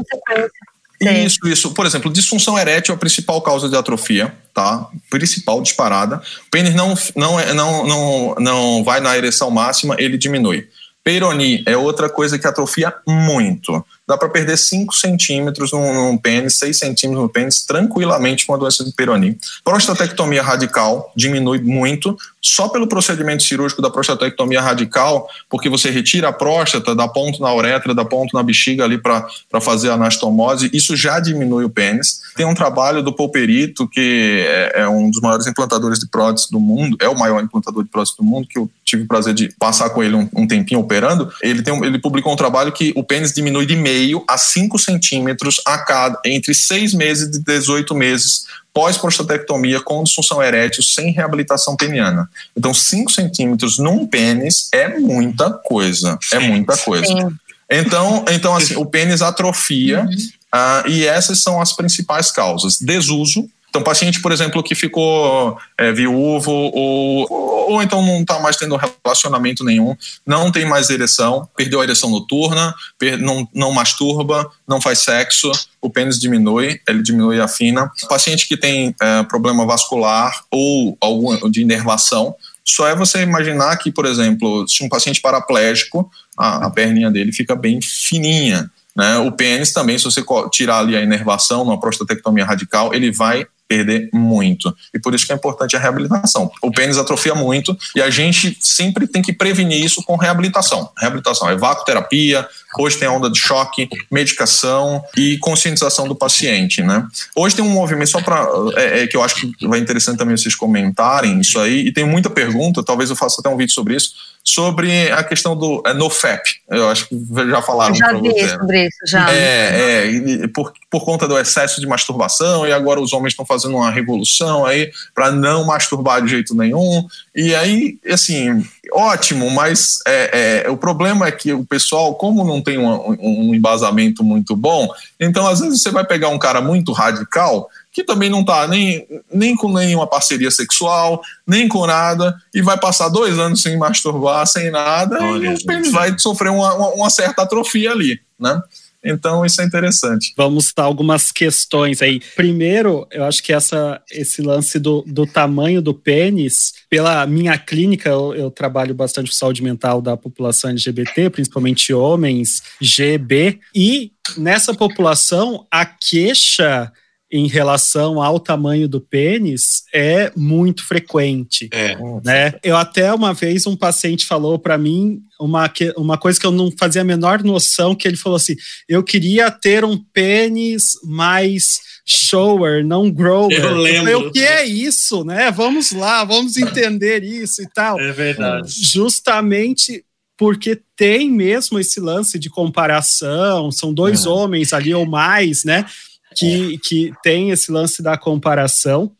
Isso, isso. Por exemplo, disfunção erétil é a principal causa de atrofia, tá? Principal disparada. O pênis não, não, é- não, não, não vai na ereção máxima, ele diminui. Peroni é outra coisa que atrofia muito. Dá para perder 5 centímetros num, num pênis, 6 centímetros no pênis, tranquilamente com a doença de Peroni. Prostatectomia radical diminui muito, só pelo procedimento cirúrgico da prostatectomia radical, porque você retira a próstata, dá ponto na uretra, dá ponto na bexiga ali para fazer a anastomose, isso já diminui o pênis. Tem um trabalho do Polperito, que é, é um dos maiores implantadores de prótese do mundo, é o maior implantador de prótese do mundo, que eu tive o prazer de passar com ele um, um tempinho operando. Ele, tem ele publicou um trabalho que o pênis diminui de meio a 5 centímetros a cada, entre 6 meses e 18 meses pós-prostatectomia com disfunção erétil sem reabilitação peniana. Então, 5 centímetros num pênis é muita coisa. É muita coisa. Sim. Então, então assim, o pênis atrofia ah, e essas são as principais causas. Desuso. Então, paciente, por exemplo, que ficou é, viúvo ou, ou, então não está mais tendo relacionamento nenhum, não tem mais ereção, perdeu a ereção noturna, per- não, não masturba, não faz sexo, o pênis diminui, ele diminui e afina. Paciente que tem é, problema vascular ou algum de inervação, só é você imaginar que, por exemplo, se um paciente paraplégico, a, a perninha dele fica bem fininha. Né? O pênis também, se você tirar ali a inervação numa prostatectomia radical, ele vai perder muito. E por isso que é importante a reabilitação. O pênis atrofia muito e a gente sempre tem que prevenir isso com reabilitação. Reabilitação é vacoterapia, hoje tem onda de choque, medicação e conscientização do paciente, né? Hoje tem um movimento só para é, é, que eu acho que vai interessante também vocês comentarem isso aí e tem muita pergunta, talvez eu faça até um vídeo sobre isso, sobre a questão do é, NoFap. Eu acho que já falaram já vi você. sobre isso, já. É, é, por, por conta do excesso de masturbação, e agora os homens estão fazendo uma revolução aí para não masturbar de jeito nenhum. E aí, assim, ótimo, mas é, é, o problema é que o pessoal, como não tem um, um embasamento muito bom, então às vezes você vai pegar um cara muito radical que também não tá nem, nem com nenhuma parceria sexual, nem com nada, e vai passar dois anos sem masturbar, sem nada, Olha, e o pênis vai sofrer uma, uma, uma certa atrofia ali, né? Então isso é interessante. Vamos dar algumas questões aí. Primeiro, eu acho que essa, esse lance do, do tamanho do pênis, pela minha clínica, eu, eu trabalho bastante com saúde mental da população LGBT, principalmente homens, GB, e nessa população, a queixa em relação ao tamanho do pênis é muito frequente É. né? Eu até uma vez um paciente falou para mim uma, uma coisa que eu não fazia a menor noção, que ele falou assim, eu queria ter um pênis mais shower, não grower. Eu falei, lembro. o que é isso, né? Vamos lá, vamos entender isso e tal. É verdade. Justamente porque tem mesmo esse lance de comparação, são dois É. homens ali ou mais, né? Que, que tem esse lance da comparação,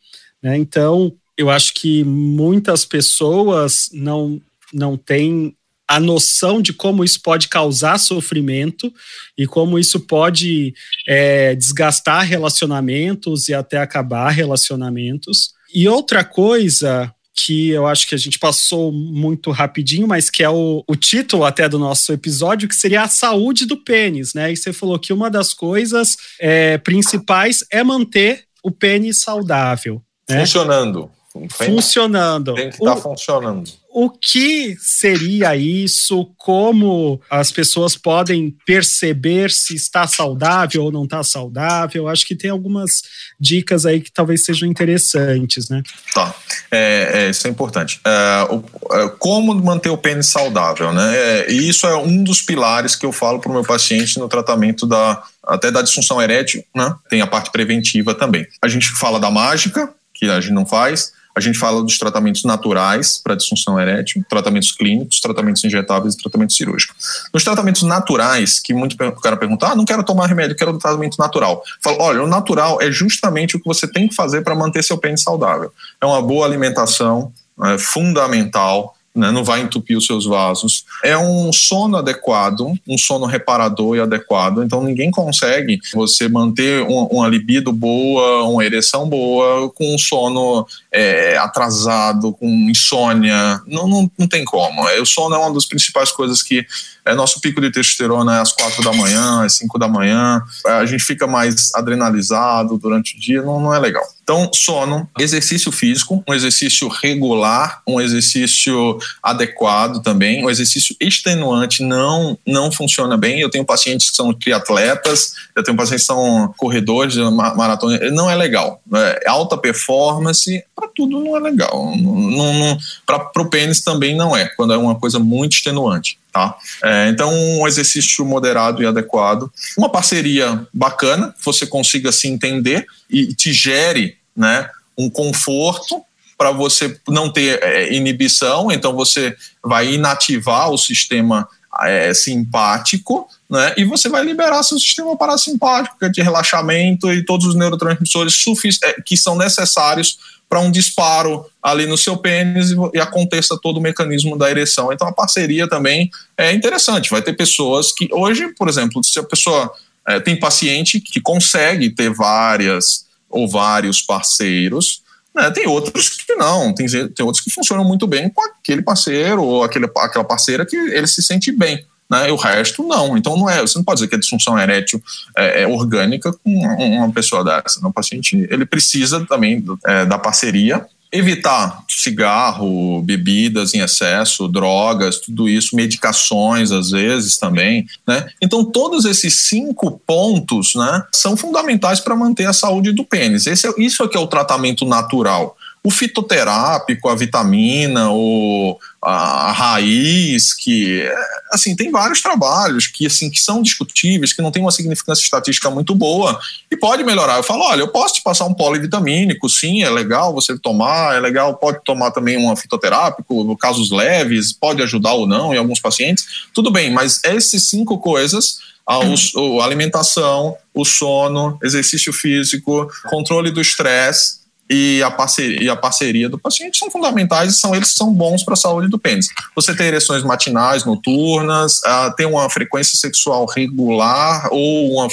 né? Então, eu acho que muitas pessoas não, não têm a noção de como isso pode causar sofrimento e como isso pode é, desgastar relacionamentos e até acabar relacionamentos. E outra coisa que eu acho que a gente passou muito rapidinho, mas que é o, o título até do nosso episódio, que seria a saúde do pênis, né? E você falou que uma das coisas é, principais é manter o pênis saudável, né? Funcionando. Funcionando. tem que estar funcionando. O que seria isso? Como as pessoas podem perceber se está saudável ou não está saudável? Acho que tem algumas dicas aí que talvez sejam interessantes, né? Tá, é, é isso é importante. É, é, como manter o pênis saudável, né? É, isso é um dos pilares que eu falo para o meu paciente no tratamento da até da disfunção erétil, né? Tem a parte preventiva também. A gente fala da mágica, que a gente não faz a gente fala dos tratamentos naturais para disfunção erétil, tratamentos clínicos, tratamentos injetáveis e tratamento cirúrgico. Nos tratamentos naturais, que muito o cara pergunta, ah, não quero tomar remédio, quero um tratamento natural. Falo, olha, o natural é justamente o que você tem que fazer para manter seu pênis saudável. É uma boa alimentação, é fundamental, né, não vai entupir os seus vasos. É um sono adequado, um sono reparador e adequado. Então ninguém consegue você manter um, uma libido boa, uma ereção boa, com um sono é, atrasado, com insônia. Não, não, não tem como. É, o sono é uma das principais coisas que é, nosso pico de testosterona é às quatro da manhã, às cinco da manhã. A gente fica mais adrenalizado durante o dia, não, não é legal. Então, sono, exercício físico, um exercício regular, um exercício adequado também, um exercício extenuante não não funciona bem. Eu tenho pacientes que são triatletas, eu tenho pacientes que são corredores maratona, não é legal. É, alta performance, para tudo não é legal. Não, não, para o pênis também não é, quando é uma coisa muito extenuante. Tá? É, então, um exercício moderado e adequado. Uma parceria bacana, que você consiga se entender e te gere né, um conforto para você não ter é, inibição, então você vai inativar o sistema é, simpático, né? E você vai liberar seu sistema parasimpático, que é de relaxamento e todos os neurotransmissores é, que são necessários para um disparo ali no seu pênis e, aconteça todo o mecanismo da ereção. Então a parceria também é interessante. Vai ter pessoas que hoje, por exemplo, se a pessoa é, tem paciente que consegue ter várias ou vários parceiros, né, tem outros que não, tem, tem outros que funcionam muito bem com aquele parceiro ou aquele, aquela parceira que ele se sente bem né? E o resto não. Então não é, você não pode dizer que a disfunção erétil é, é orgânica com uma pessoa dessa. O paciente ele precisa também é, da parceria evitar cigarro, bebidas em excesso, drogas, tudo isso, medicações às vezes também, né? Então todos esses cinco pontos, né, são fundamentais para manter a saúde do pênis. Esse é, isso aqui é o tratamento natural. O fitoterápico, a vitamina, o, a, a raiz, que assim tem vários trabalhos que assim que são discutíveis, que não tem uma significância estatística muito boa e pode melhorar. Eu falo, olha, eu posso te passar um polivitamínico, sim, é legal você tomar, é legal, pode tomar também um fitoterápico, casos leves, pode ajudar ou não em alguns pacientes, tudo bem, mas esses cinco coisas a, a alimentação, o sono, exercício físico, controle do estresse e a, parceria, e a parceria do paciente são fundamentais e são eles são bons para a saúde do pênis. Você ter ereções matinais, noturnas, uh, ter uma frequência sexual regular ou uma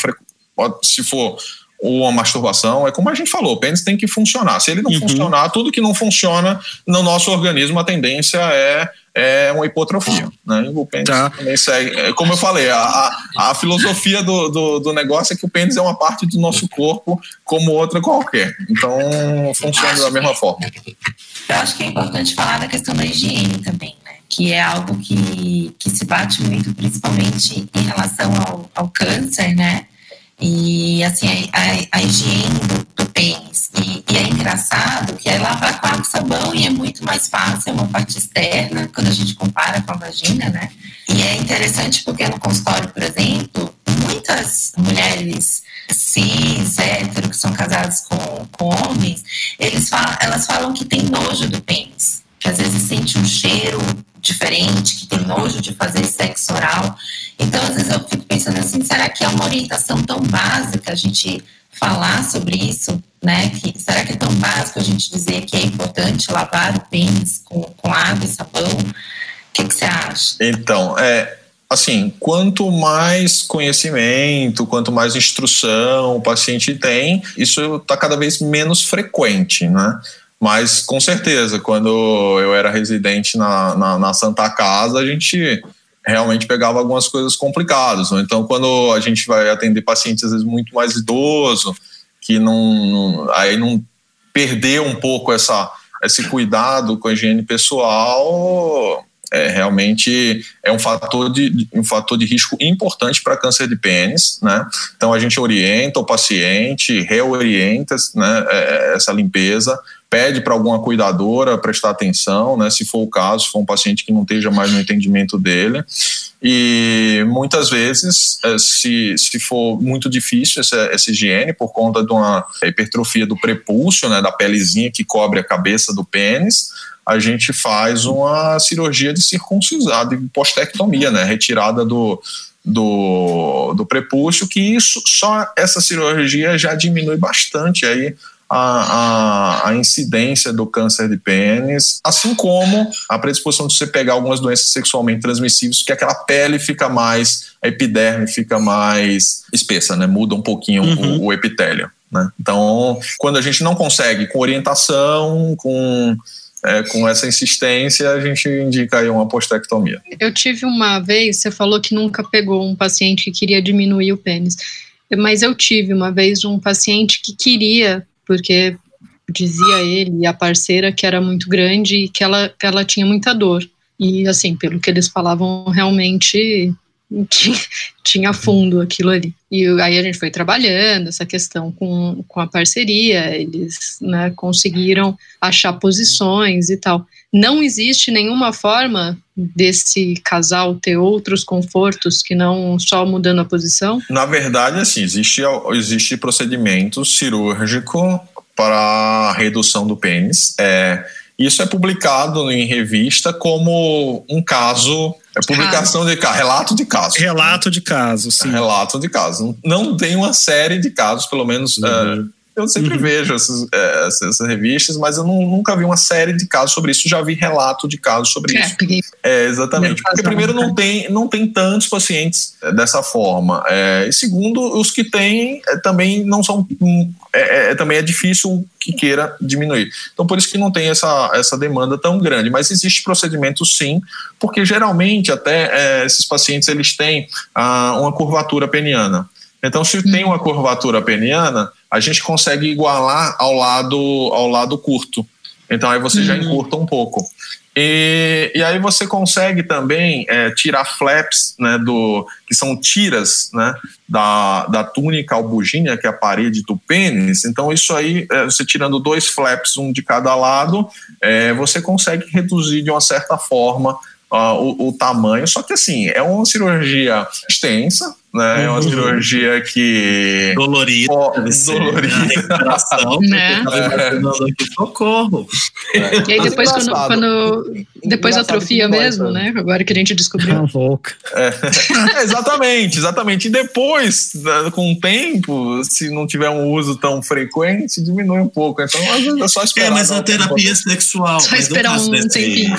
se for ou uma masturbação, é como a gente falou, o pênis tem que funcionar. Se ele não uhum. funcionar, tudo que não funciona no nosso organismo, a tendência é é uma hipotrofia. Né? O pênis tá. também segue. É, como eu falei, a, a filosofia do, do, do, negócio é que o pênis é uma parte do nosso corpo como outra qualquer. Então, funciona da mesma forma. Eu acho que é importante falar da questão da higiene também, né? que é algo que, que se bate muito, principalmente em relação ao, ao câncer, né? E assim, a, a, higiene do, do pênis. E, e, é engraçado que é lavar com água e sabão e é muito mais fácil, é uma parte externa, quando a gente compara com a vagina, né? E é interessante porque no consultório, por exemplo, muitas mulheres cis, hétero, que são casadas com, com homens, eles falam, elas falam que tem nojo do pênis. Que às vezes sente um cheiro diferente, que tem nojo de fazer sexo oral. Pensando assim, será que é uma orientação tão básica a gente falar sobre isso, né? Que, será que é tão básico a gente dizer que é importante lavar o pênis com, com água e sabão? O que, que você acha? Então, é, assim, quanto mais conhecimento, quanto mais instrução o paciente tem, isso está cada vez menos frequente, né? Mas com certeza, quando eu era residente na, na, na Santa Casa, a gente realmente pegava algumas coisas complicadas. Ou então, quando a gente vai atender pacientes às vezes muito mais idoso, que não, não aí não perdeu um pouco essa esse cuidado com a higiene pessoal é, realmente é um fator de, um fator de risco importante para câncer de pênis, né? Então a gente orienta o paciente, reorienta né, é, essa limpeza, pede para alguma cuidadora prestar atenção, né? Se for o caso, se for um paciente que não esteja mais no entendimento dele. E muitas vezes, é, se, se for muito difícil essa, essa higiene por conta de uma hipertrofia do prepúcio, né, da pelezinha que cobre a cabeça do pênis, a gente faz uma cirurgia de circuncisão, de postectomia, né? Retirada do, do, do prepúcio, que isso, só essa cirurgia já diminui bastante aí a, a, a, incidência do câncer de pênis, assim como a predisposição de você pegar algumas doenças sexualmente transmissíveis, que aquela pele fica mais, a epiderme fica mais espessa, né? Muda um pouquinho uhum. o, o epitélio. Né? Então, quando a gente não consegue com orientação, com é, com essa insistência, a gente indica aí uma postectomia. Eu tive uma vez, você falou que nunca pegou um paciente que queria diminuir o pênis, mas eu tive uma vez um paciente que queria, porque dizia ele e a parceira que era muito grande e que ela, ela tinha muita dor. E assim, pelo que eles falavam, realmente tinha, fundo aquilo ali. E aí a gente foi trabalhando essa questão com, com a parceria, eles né, conseguiram achar posições e tal. Não existe nenhuma forma desse casal ter outros confortos que não só mudando a posição? Na verdade, assim, existe, existe procedimento cirúrgico para redução do pênis. É, isso é publicado em revista como um caso é publicação caso. de caso, relato de caso. Relato de caso, sim. relato de caso. Não tem uma série de casos, pelo menos. Uhum. Uh, eu sempre uhum. vejo essas, é, essas, revistas, mas eu não, nunca vi uma série de casos sobre isso. Já vi relato de casos sobre é, isso. Porque... É, exatamente. Porque, primeiro, não tem, não tem tantos pacientes é, dessa forma. É, e, segundo, os que têm é, também não são. Hum, é, também é difícil que queira diminuir. Então, por isso que não tem essa, essa demanda tão grande. Mas existe procedimento sim, porque geralmente até esses pacientes eles têm ah, uma curvatura peniana. Então, se tem uma curvatura peniana, a gente consegue igualar ao lado, ao lado curto. Então, aí você uhum. já encurta um pouco. E, e aí você consegue também é, tirar flaps, né, do, que são tiras né, da, da túnica albugínea, que é a parede do pênis. Então, isso aí, é, você tirando dois flaps, um de cada lado, é, você consegue reduzir de uma certa forma uh, o, o, tamanho. Só que, assim, é uma cirurgia extensa, né? É uma uhum. cirurgia que. Dolorida. Oh, dolorida. Né? É. socorro. É. E aí depois, quando, quando, depois atrofia mesmo, né? Agora que a gente descobriu. É. é. exatamente, exatamente. E depois, né, com o tempo, se não tiver um uso tão frequente, diminui um pouco. Então, às vezes é só esperar. É, mas a terapia sexual. Só esperar um desse, tempinho.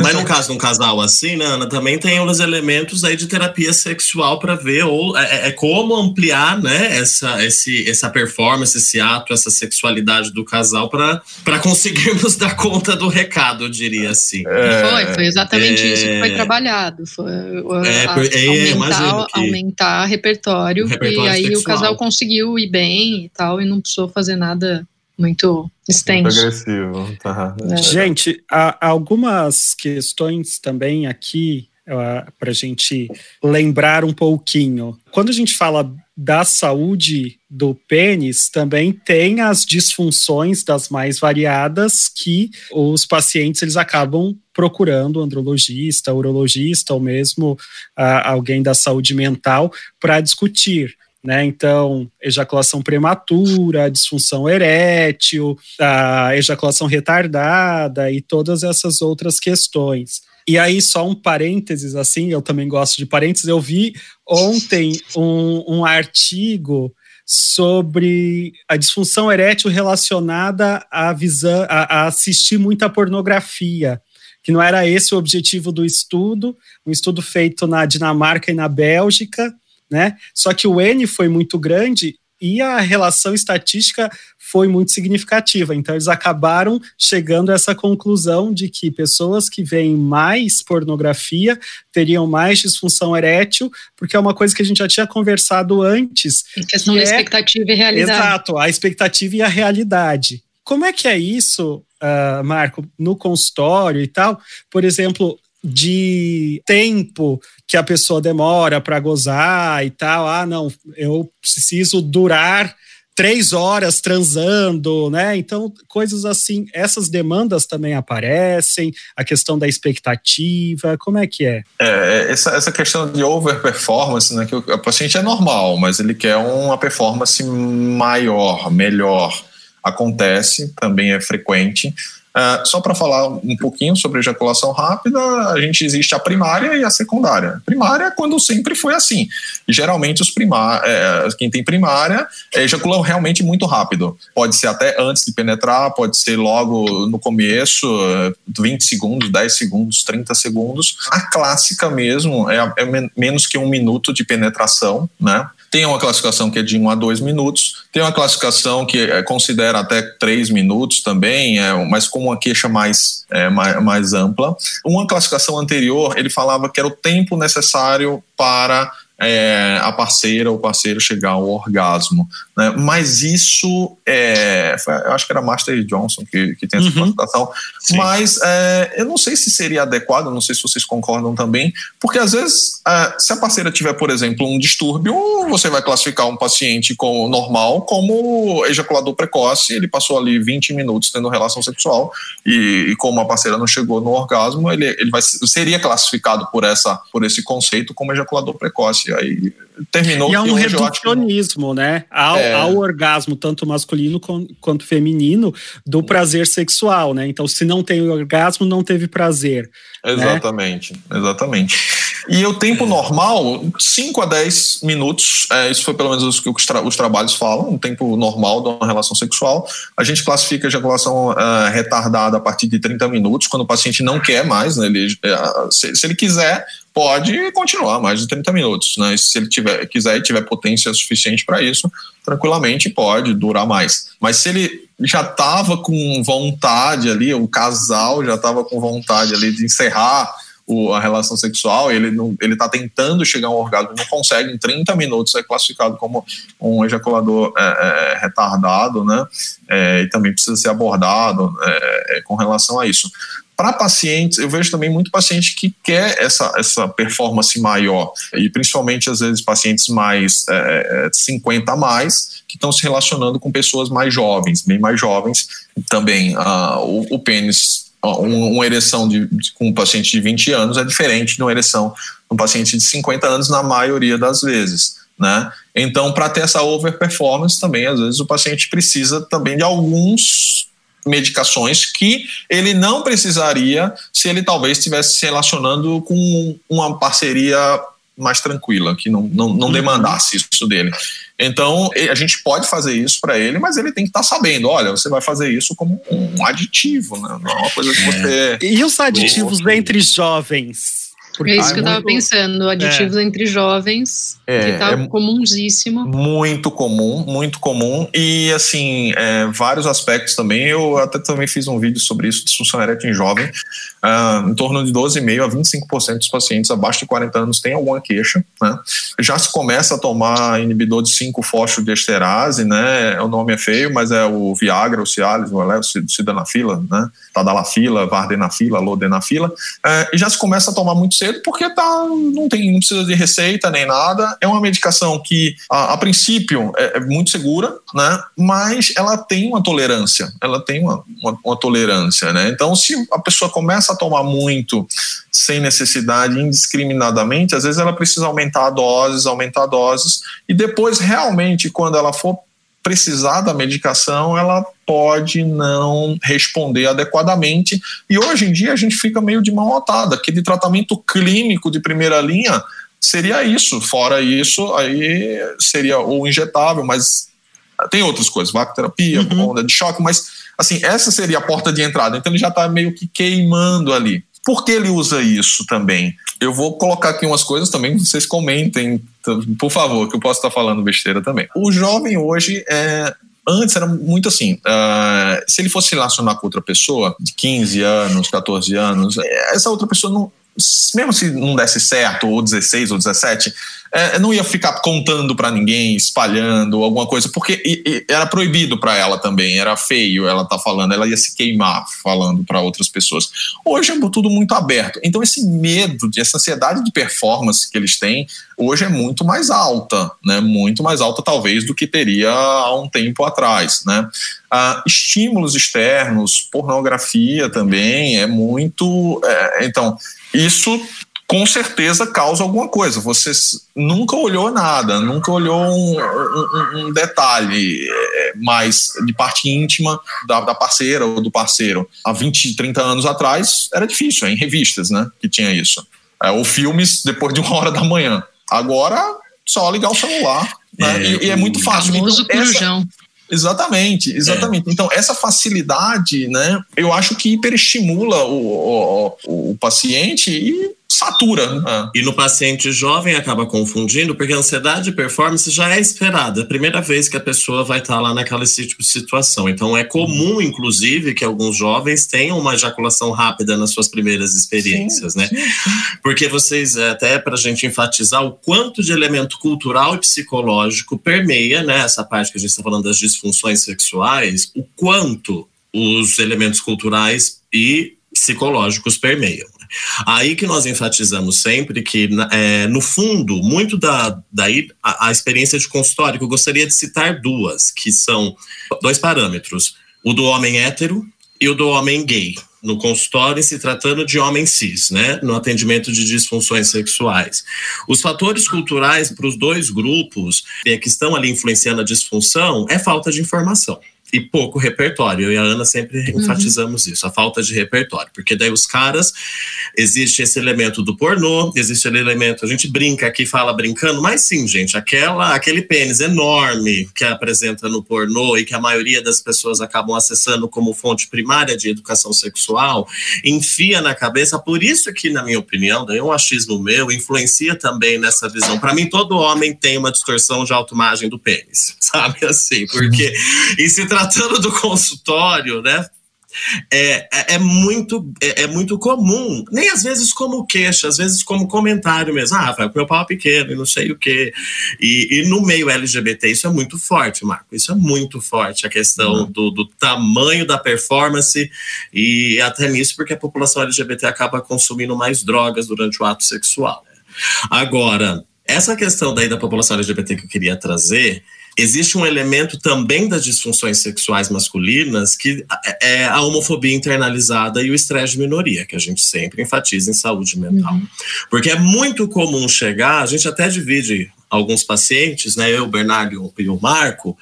Mas no caso de um casal assim, né, Ana, também tem os elementos aí de terapia sexual para ver ou é, é, é, como ampliar né, essa, esse, essa performance, esse ato, essa sexualidade do casal para conseguirmos dar conta do recado, eu diria assim. É, foi, foi exatamente é, isso que foi trabalhado. Foi é, a, é, aumentar, que... aumentar repertório, repertório, e aí sexual. o casal conseguiu ir bem e tal, e não precisou fazer nada muito extenso. Muito agressivo. Tá. Gente, há algumas questões também aqui para a gente lembrar um pouquinho. Quando a gente fala da saúde do pênis, também tem as disfunções das mais variadas que os pacientes eles acabam procurando andrologista, urologista ou mesmo uh, alguém da saúde mental para discutir. Né? Então, ejaculação prematura, disfunção erétil, a ejaculação retardada e todas essas outras questões. E aí, só um parênteses, assim, eu também gosto de parênteses. Eu vi ontem um, um artigo sobre a disfunção erétil relacionada a, visão, a, a assistir muita pornografia que não era esse o objetivo do estudo, um estudo feito na Dinamarca e na Bélgica, né? Só que o N foi muito grande e a relação estatística foi muito significativa. Então, eles acabaram chegando a essa conclusão de que pessoas que veem mais pornografia teriam mais disfunção erétil, porque é uma coisa que a gente já tinha conversado antes. Em questão que da é... expectativa e realidade. Exato, a expectativa e a realidade. Como é que é isso uh, Marco, no consultório e tal, por exemplo, de tempo que a pessoa demora para gozar e tal. Ah, não, eu preciso durar três horas transando, né? Então, coisas assim, essas demandas também aparecem, a questão da expectativa, como é que é? É, essa, essa questão de overperformance, né? Que o, o paciente é normal, mas ele quer uma performance maior, melhor. Acontece, também é frequente. Uh, só para falar um pouquinho sobre ejaculação rápida, a gente existe a primária e a secundária. Primária é quando sempre foi assim. geralmente os primar, é, quem tem primária ejacula realmente muito rápido. Pode ser até antes de penetrar, pode ser logo no começo, 20 segundos, 10 segundos, 30 segundos. A clássica mesmo é, é menos que um minuto de penetração, né? Tem uma classificação que é de 1 a 2 minutos, tem uma classificação que é, considera até 3 minutos também, é, mas com uma queixa mais, é, mais, mais ampla. Uma classificação anterior, ele falava que era o tempo necessário para é, a parceira ou parceiro chegar ao orgasmo. Né? Mas isso, é, eu acho que era Master Johnson que, que tem essa uhum. classificação, mas é, eu não sei se seria adequado, não sei se vocês concordam também, porque às vezes, é, se a parceira tiver, por exemplo, um distúrbio, você vai classificar um paciente como normal como ejaculador precoce, ele passou ali 20 minutos tendo relação sexual e, e como a parceira não chegou no orgasmo, ele, ele vai, seria classificado por, essa, por esse conceito como ejaculador precoce. Aí terminou. E há um reducionismo, né? Ao, é. orgasmo, tanto masculino quanto feminino, do prazer sexual, né? Então, se não tem orgasmo, não teve prazer. Exatamente, né? exatamente. E o tempo é. normal, 5 a 10 minutos, é, isso foi pelo menos o que os, tra os, trabalhos falam, um tempo normal de uma relação sexual. A gente classifica a ejaculação uh, retardada a partir de 30 minutos, quando o paciente não quer mais, né? Ele, uh, se, se ele quiser, pode continuar mais de 30 minutos, né? Se ele tiver, quiser e tiver potência suficiente para isso, tranquilamente pode durar mais. Mas se ele já estava com vontade ali, o casal já estava com vontade ali de encerrar o, a relação sexual, ele não, ele está tentando chegar a um orgasmo, não consegue em 30 minutos, é classificado como um ejaculador é, é, retardado, né? É, e também precisa ser abordado é, é, com relação a isso para pacientes, eu vejo também muito paciente que quer essa, essa performance maior, e principalmente às vezes pacientes mais é, 50 a mais, que estão se relacionando com pessoas mais jovens, bem mais jovens. Também uh, o, o pênis, uma ereção de, de, com um paciente de 20 anos é diferente de uma ereção com um paciente de 50 anos, na maioria das vezes. Né? Então, para ter essa overperformance também, às vezes o paciente precisa também de alguns medicações que ele não precisaria se ele talvez estivesse se relacionando com uma parceria mais tranquila, que não, não, não uhum. demandasse isso dele. Então, a gente pode fazer isso para ele, mas ele tem que estar tá sabendo: olha, você vai fazer isso como um aditivo, né? não é uma coisa que é. você. E os aditivos entre jovens? Porque é isso que eu estava pensando, aditivos é. entre jovens, é, que tá é comunsíssimo. Muito comum, muito comum. E, assim, é, vários aspectos também. Eu até também fiz um vídeo sobre isso, disfunção erétil em jovem. Uh, em torno de 12,5% a 25% dos pacientes abaixo de 40 anos têm alguma queixa. Né? Já se começa a tomar inibidor de 5-fosfodiesterase, né? O nome é feio, mas é o Viagra, o Cialis, o Aleve, o Sildenafila, né? Tadalafila, Vardenafila, Lodenafila. Uh, e já se começa a tomar muito cedo porque tá, não, tem, não precisa de receita nem nada. É uma medicação que, a, a princípio, é, é, muito segura, né? Mas ela tem uma tolerância. Ela tem uma, uma, uma tolerância, né? Então, se a pessoa começa a tomar muito sem necessidade, indiscriminadamente, às vezes ela precisa aumentar doses, aumentar doses, e depois, realmente, quando ela for precisar da medicação, ela pode não responder adequadamente. E hoje em dia a gente fica meio de mão atada, que de tratamento clínico de primeira linha seria isso. Fora isso, aí seria o injetável, mas tem outras coisas, vacoterapia, uhum. onda de choque, mas assim, essa seria a porta de entrada. Então ele já está meio que queimando ali. Por que ele usa isso também? Eu vou colocar aqui umas coisas também, vocês comentem, por favor, que eu posso estar falando besteira também. O jovem hoje é, antes era muito assim: uh, se ele fosse se relacionar com outra pessoa de 15 anos, 14 anos, essa outra pessoa não, mesmo se não desse certo, ou 16 ou 17, é, não ia ficar contando para ninguém, espalhando alguma coisa, porque e, e era proibido para ela também, era feio ela tá falando, ela ia se queimar falando para outras pessoas. Hoje é tudo muito aberto. Então esse medo, essa ansiedade de performance que eles têm, hoje é muito mais alta, né? Muito mais alta talvez do que teria há um tempo atrás, né? Ah, estímulos externos, pornografia também é muito, é, então isso com certeza causa alguma coisa. Você nunca olhou nada, nunca olhou um, um, um detalhe é, mais de parte íntima da, da, parceira ou do parceiro. Há 20, 30 anos atrás era difícil, é em revistas, né? Que tinha isso. É, ou filmes depois de uma hora da manhã. Agora, só ligar o celular. Né? É, e, e, é muito fácil. Então, essa, Exatamente, exatamente. É. Então, essa facilidade, né, eu acho que hiperestimula o, o, o paciente e satura. Né? E no paciente jovem acaba confundindo, porque a ansiedade e performance já é esperada. É a primeira vez que a pessoa vai estar lá naquela tipo de situação. Então, é comum, inclusive, que alguns jovens tenham uma ejaculação rápida nas suas primeiras experiências, sim, né? Sim, sim. Porque vocês, até para a gente enfatizar o quanto de elemento cultural e psicológico permeia, né, essa parte que a gente está falando das disfunções sexuais, o quanto os elementos culturais e psicológicos permeiam. Aí que nós enfatizamos sempre que, é, no fundo, muito da daí a, a, experiência de consultório, eu gostaria de citar duas, que são dois parâmetros: o do homem hétero e o do homem gay. No consultório, se tratando de homem cis, né? No atendimento de disfunções sexuais. Os fatores culturais para os dois grupos é, que estão ali influenciando a disfunção é falta de informação e pouco repertório. Eu e a Ana sempre uhum. enfatizamos isso, a falta de repertório, porque daí os caras, existe esse elemento do pornô, existe o elemento, a gente brinca aqui, fala brincando, mas sim, gente, aquela, aquele pênis enorme que apresenta no pornô e que a maioria das pessoas acabam acessando como fonte primária de educação sexual, enfia na cabeça, por isso que, na minha opinião, daí é um achismo meu, influencia também nessa visão. Para mim, todo homem tem uma distorção de autoimagem do pênis, sabe assim, porque e se tratando do consultório, né? É, é, é muito, é, é, muito comum, nem às vezes como queixa, às vezes como comentário mesmo. Ah, vai, meu pau é pequeno e não sei o quê. E, e, no meio LGBT isso é muito forte, Marco. Isso é muito forte, a questão uhum. do, do, tamanho da performance e até nisso porque a população LGBT acaba consumindo mais drogas durante o ato sexual. Agora, essa questão daí da população LGBT que eu queria trazer existe um elemento também das disfunções sexuais masculinas que é, é a homofobia internalizada e o estresse de minoria, que a gente sempre enfatiza em saúde mental. Uhum. Porque é muito comum chegar, a gente até divide alguns pacientes, né, eu, o Bernardo e o Marco,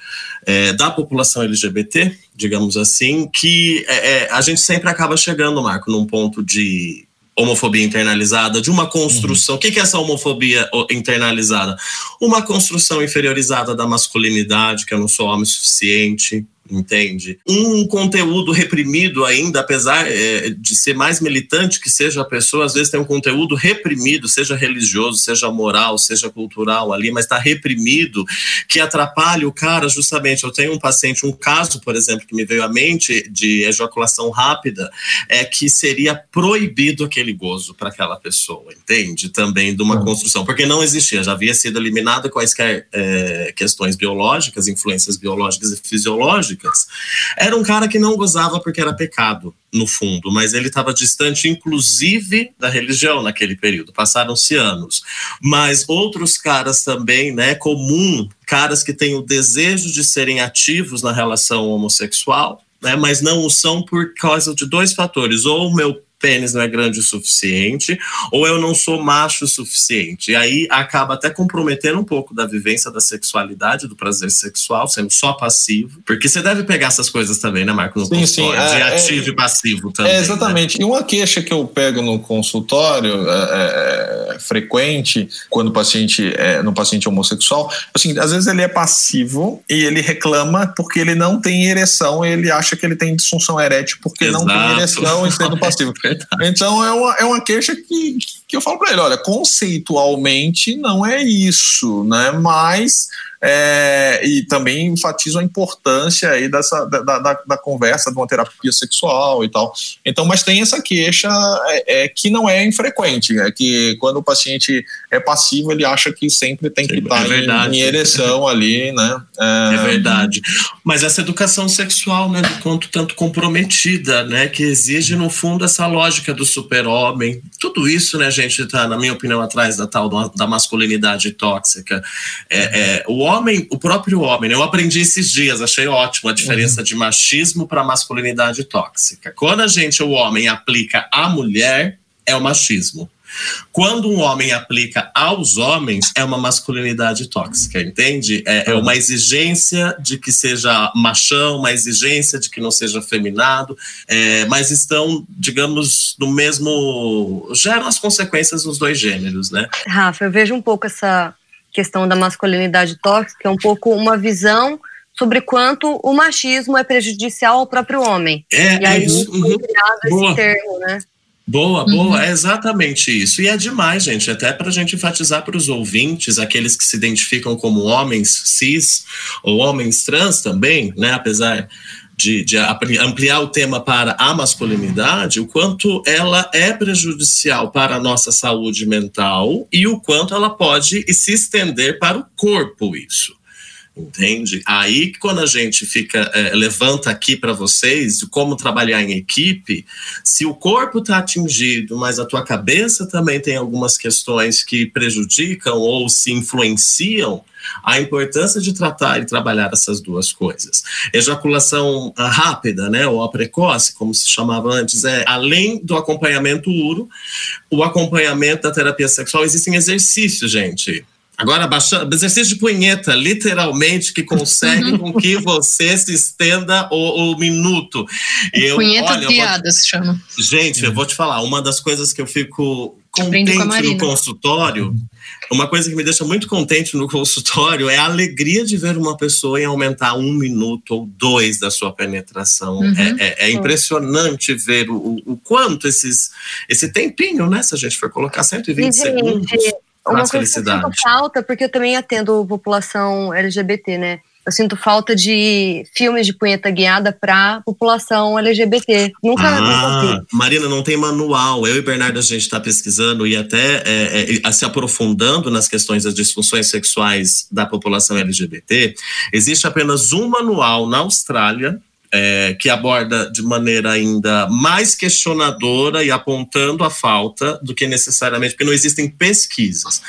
é, da população LGBT, digamos assim, que é, é, a gente sempre acaba chegando, Marco, num ponto de homofobia internalizada, de uma construção. Uhum. O que é essa homofobia internalizada? Uma construção inferiorizada da masculinidade, que eu não sou homem suficiente, entende? Um conteúdo reprimido ainda, apesar é, de ser mais militante que seja a pessoa, às vezes tem um conteúdo reprimido, seja religioso, seja moral, seja cultural ali, mas está reprimido, que atrapalha o cara justamente. Eu tenho um paciente, um caso, por exemplo, que me veio à mente de ejaculação rápida, é que seria proibido aquele gozo para aquela pessoa, entende? Também de uma uhum. construção, porque não existia, já havia sido eliminado quaisquer é, questões biológicas, influências biológicas e fisiológicas, era um cara que não gozava porque era pecado, no fundo, mas ele estava distante, inclusive, da religião naquele período. Passaram-se anos. Mas outros caras também, né, comum, caras que têm o desejo de serem ativos na relação homossexual, né, mas não o são por causa de dois fatores. Ou o meu pênis não é grande o suficiente, ou eu não sou macho o suficiente. E aí acaba até comprometendo um pouco da vivência da sexualidade, do prazer sexual, sendo só passivo. Porque você deve pegar essas coisas também, né, Marco? No sim, sim. de é, ativo é, e passivo também. É, exatamente. Né? E uma queixa que eu pego no consultório é, é, é frequente, quando o paciente é no paciente homossexual, assim, às vezes ele é passivo e ele reclama porque ele não tem ereção, ele acha que ele tem disfunção erétil porque Exato. não tem ereção e sendo passivo. Então é uma, é uma queixa que, que eu falo para ele: olha, conceitualmente não é isso, né? Mas É, e também enfatizo a importância aí dessa, da, da, da, conversa de uma terapia sexual e tal. Então, mas tem essa queixa é, é, que não é infrequente, é que quando o paciente é passivo, ele acha que sempre tem que estar é em, em, ereção ali, né? É... é... verdade. Mas essa educação sexual, né, do quanto tanto comprometida, né, que exige no fundo essa lógica do super-homem. Tudo isso, né, gente, está na minha opinião atrás da tal da masculinidade tóxica. É, é, o homem, o próprio homem, né, eu aprendi esses dias, achei ótimo a diferença uhum. de machismo para masculinidade tóxica. Quando a gente, o homem, aplica à mulher, é o machismo. Quando um homem aplica aos homens, é uma masculinidade tóxica, entende? É, é, uma exigência de que seja machão, uma exigência de que não seja feminado, é, mas estão, digamos, no mesmo. geram as consequências nos dois gêneros, né? Rafa, eu vejo um pouco essa questão da masculinidade tóxica, é um pouco uma visão sobre quanto o machismo é prejudicial ao próprio homem. É, e aí, é isso. Uhum. esse termo, né? Boa, boa, uhum. é exatamente isso. E é demais, gente, até para a gente enfatizar para os ouvintes, aqueles que se identificam como homens cis ou homens trans também, né? Apesar de, de, ampliar o tema para a masculinidade, o quanto ela é prejudicial para a nossa saúde mental e o quanto ela pode se estender para o corpo, isso entende? Aí quando a gente fica é, levanta aqui para vocês como trabalhar em equipe, se o corpo está atingido, mas a tua cabeça também tem algumas questões que prejudicam ou se influenciam, a importância de tratar e trabalhar essas duas coisas. Ejaculação ah, rápida, né, ou a precoce, como se chamava antes, é além do acompanhamento uro, o acompanhamento da terapia sexual existem exercícios, gente Agora, baixando, exercício de punheta, literalmente, que consegue uhum. com que você se estenda o, o minuto. Eu, punheta olha, guiada se chama. Gente, eu vou te falar, uma das coisas que eu fico contente no consultório, uma coisa que me deixa muito contente no consultório é a alegria de ver uma pessoa em aumentar um minuto ou dois da sua penetração. Uhum. É, é, é, impressionante ver o, o, quanto esses, esse tempinho, né? Se a gente for colocar 120 e, segundos uma coisa que eu sinto falta, porque eu também atendo população LGBT, né? Eu sinto falta de filmes de punheta guiada para população LGBT. Nunca, ah, Marina, não tem manual. Eu e Bernardo, a gente está pesquisando e até é, é, se aprofundando nas questões das disfunções sexuais da população LGBT. Existe apenas um manual na Austrália é, que aborda de maneira ainda mais questionadora e apontando a falta do que necessariamente, porque não existem pesquisas.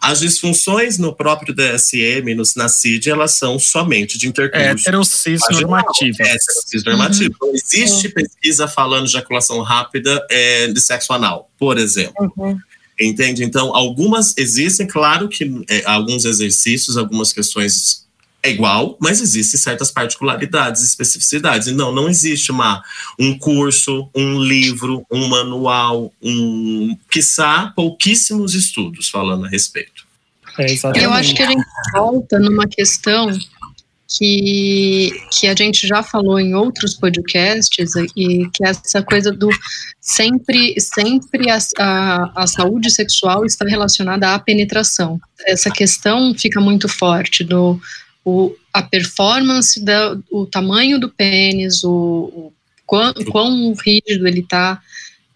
As disfunções no próprio DSM, no, na CID, elas são somente de intercâmbio. É, heterocis normativa. É, heterocis normativa. Uhum. Não existe uhum. pesquisa falando de ejaculação rápida é, de sexo anal, por exemplo. Uhum. Entende? Então, algumas existem, claro que é, alguns exercícios, algumas questões é igual, mas existem certas particularidades, especificidades. E não, não existe uma, um curso, um livro, um manual, um, quiçá, pouquíssimos estudos falando a respeito. É, Eu acho que a gente volta numa questão que, que a gente já falou em outros podcasts e que é essa coisa do sempre sempre a, a, a, saúde sexual está relacionada à penetração. Essa questão fica muito forte do o, a performance, da, o tamanho do pênis, o, o quão, quão rígido ele está,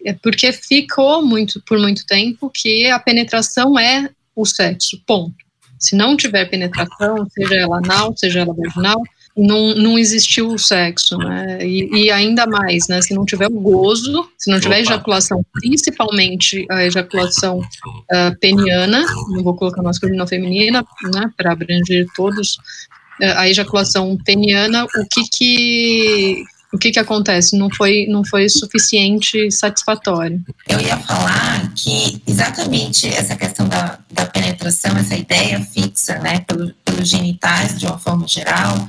é porque ficou muito por muito tempo que a penetração é o sexo, ponto. Se não tiver penetração, seja ela anal, seja ela vaginal, não, não existiu o sexo, né? E, e, ainda mais, né? Se não tiver o gozo, se não tiver ejaculação, principalmente a ejaculação uh, peniana, não vou colocar masculina ou feminina, né? Para abranger todos, uh, a ejaculação peniana, o que que o que que acontece? Não foi não foi suficiente satisfatório. Eu ia falar que exatamente essa questão da, da penetração, essa ideia fixa, né, pelo, pelos genitais de uma forma geral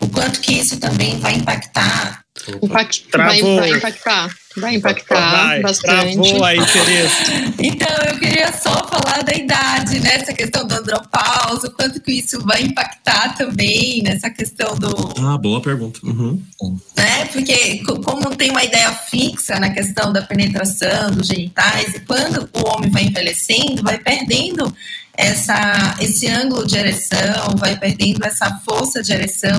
o quanto que isso também vai impactar. Impact, vai, vai, impactar, vai impactar vai, bastante. Travou aí, Tereza. então, eu queria só falar da idade, né? Essa questão do andropausa, o quanto que isso vai impactar também nessa questão do... Ah, boa pergunta. Uhum. Né? Porque como tem uma ideia fixa na questão da penetração dos genitais, e quando o homem vai envelhecendo, vai perdendo essa, esse ângulo de ereção, vai perdendo essa força de ereção,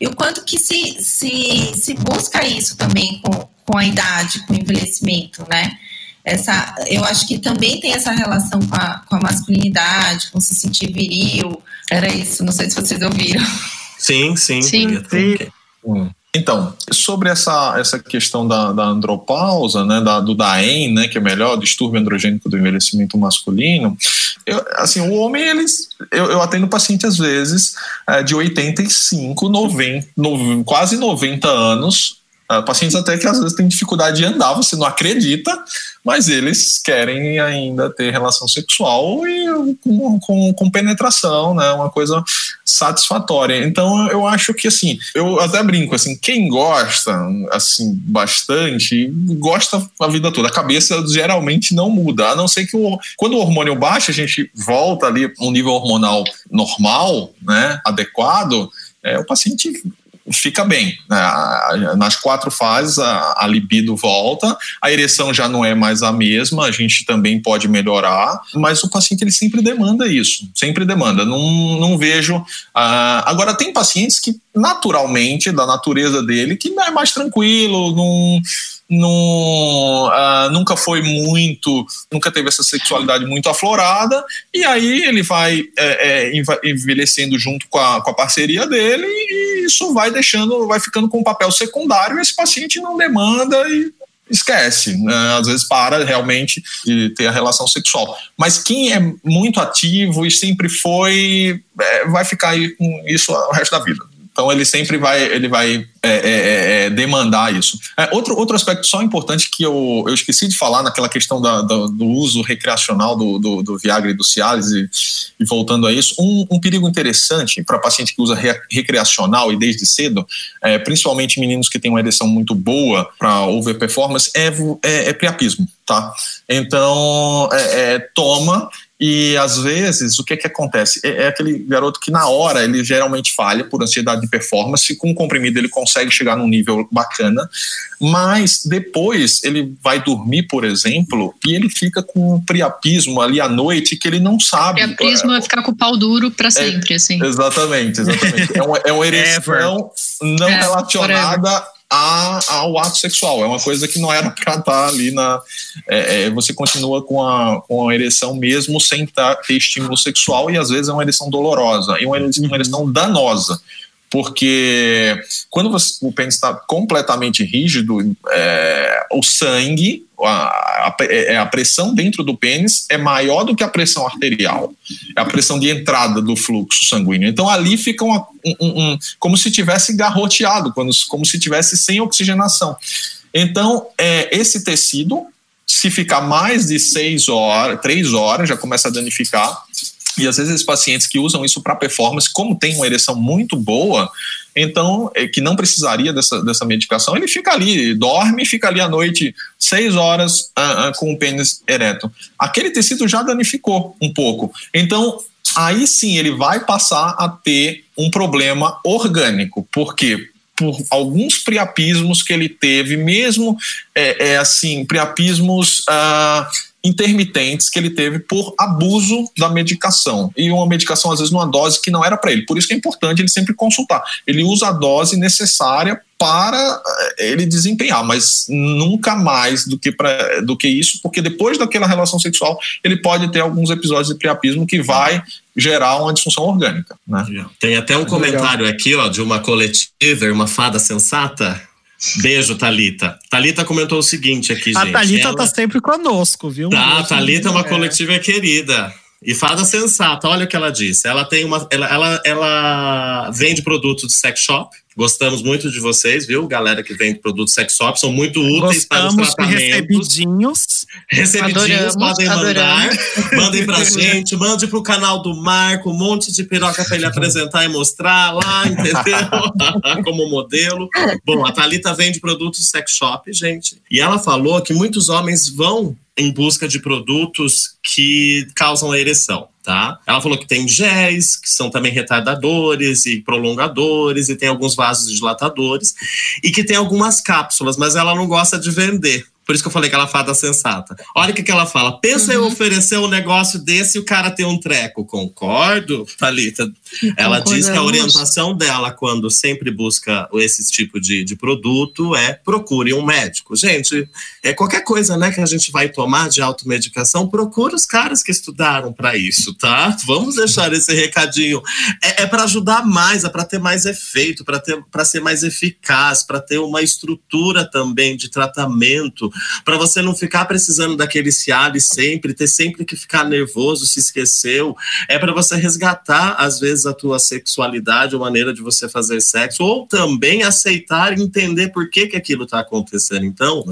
e o quanto que se, se, se busca isso também com, com a idade, com o envelhecimento, né? Essa, eu acho que também tem essa relação com a, com a masculinidade, com se sentir viril. Era isso, não sei se vocês ouviram. Sim, sim. Sim. Hum. Então, sobre essa, essa questão da, da andropausa, né, da, do DAEM, né, que é melhor, distúrbio androgênico do envelhecimento masculino, eu, assim, o homem, eles, eu, eu atendo paciente às vezes é, de 85, 90, no, quase 90 anos, Uh, pacientes até que às vezes têm dificuldade de andar, você não acredita, mas eles querem ainda ter relação sexual e com, com, com, penetração, né? Uma coisa satisfatória. Então eu acho que assim, eu até brinco assim, quem gosta assim bastante, gosta a vida toda. A cabeça geralmente não muda, a não ser que o, quando o hormônio baixa, a gente volta ali um nível hormonal normal, né? Adequado. É, o paciente fica bem. Né? Nas quatro fases, a, libido volta, a ereção já não é mais a mesma, a gente também pode melhorar, mas o paciente ele sempre demanda isso, sempre demanda. Não, não vejo. Uh, agora, tem pacientes que, naturalmente, da natureza dele, que é mais tranquilo, não uh, nunca foi muito, nunca teve essa sexualidade muito aflorada, e aí ele vai é, é, envelhecendo junto com a, com a parceria dele, e isso vai deixando, vai ficando com um papel secundário, esse paciente não demanda e esquece, né? às vezes para realmente de ter a relação sexual. Mas quem é muito ativo e sempre foi, é, vai ficar aí com isso o resto da vida. Então ele sempre vai, ele vai é, é, é, é, demandar isso. É, outro, outro aspecto só importante que eu, eu esqueci de falar naquela questão da, do uso recreacional do, do, do, Viagra e do Cialis, e, e voltando a isso, um, um perigo interessante para paciente que usa re, recreacional e desde cedo, é, principalmente meninos que têm uma ereção muito boa para over performance, é, é priapismo, tá? Então, toma e às vezes, o que que acontece? É, é, aquele garoto que na hora ele geralmente falha por ansiedade de performance, com o comprimido ele consegue chegar num nível bacana, mas depois ele vai dormir, por exemplo, e ele fica com um priapismo ali à noite que ele não sabe. Priapismo é, é ficar com o pau duro para é, sempre, assim. Exatamente, exatamente. é, uma, é uma ereção não é, relacionada. Forever a, ao ato sexual. É uma coisa que não era para estar ali na. É, é, você continua com a, com a ereção mesmo sem tá, ter estímulo sexual e às vezes é uma ereção dolorosa e uma ereção, uma ereção danosa porque quando você, o pênis está completamente rígido, é, o sangue, a, a, é, a, pressão dentro do pênis é maior do que a pressão arterial, é a pressão de entrada do fluxo sanguíneo. Então ali fica uma, um, um, como se tivesse garroteado, como, como se tivesse sem oxigenação. Então é, esse tecido, se ficar mais de seis horas, três horas, já começa a danificar e às vezes pacientes que usam isso para performance, como tem uma ereção muito boa, então, é, que não precisaria dessa, dessa medicação, ele fica ali, dorme, fica ali à noite seis horas uh, uh, com o pênis ereto. Aquele tecido já danificou um pouco. Então, aí sim ele vai passar a ter um problema orgânico, porque por alguns priapismos que ele teve, mesmo é, é assim, priapismos. Uh, intermitentes que ele teve por abuso da medicação. E uma medicação, às vezes, numa dose que não era para ele. Por isso que é importante ele sempre consultar. Ele usa a dose necessária para eh, ele desempenhar, mas nunca mais do que, pra, do que isso, porque depois daquela relação sexual ele pode ter alguns episódios de priapismo que vai gerar uma disfunção orgânica. Né? Tem até um comentário aqui ó, de uma coletiva, uma fada sensata, Beijo, Talita. Talita comentou o seguinte aqui, a gente. A Talita ela... tá sempre conosco, viu? Tá, a Talita é uma coletiva querida. E fada sensata, olha o que ela disse. Ela tem uma. Ela, ela, ela vende produtos de sex shop. Gostamos muito de vocês, viu? Galera que vende produtos sex shop, são muito úteis Gostamos para os tratamentos. recebidinhos. Recebidinhos, adoramos, podem mandar. Adoramos. Mandem pra gente, mande pro canal do Marco, um monte de piroca para ele apresentar e mostrar lá, entendeu? Como modelo. Bom, a Thalita vende produtos sex shop, gente. E ela falou que muitos homens vão em busca de produtos que causam a ereção. Tá? Ela falou que tem géis, que são também retardadores e prolongadores, e tem alguns vasos dilatadores, e que tem algumas cápsulas, mas ela não gosta de vender Por isso que eu falei que ela fada sensata. Olha o que, que ela fala. Pensa uhum. em oferecer um negócio desse e o cara ter um treco. Concordo, Thalita? Ela diz que a orientação dela, quando sempre busca esse tipo de, de produto, é procure um médico. Gente, é qualquer coisa né, que a gente vai tomar de automedicação, procura os caras que estudaram para isso, tá? Vamos deixar esse recadinho. É, é para ajudar mais, é para ter mais efeito, para ser mais eficaz, para ter uma estrutura também de tratamento, para você não ficar precisando daquele Cialis sempre, ter sempre que ficar nervoso, se esqueceu. É para você resgatar, às vezes, a tua sexualidade, a maneira de você fazer sexo, ou também aceitar e entender por que, que aquilo está acontecendo. Então.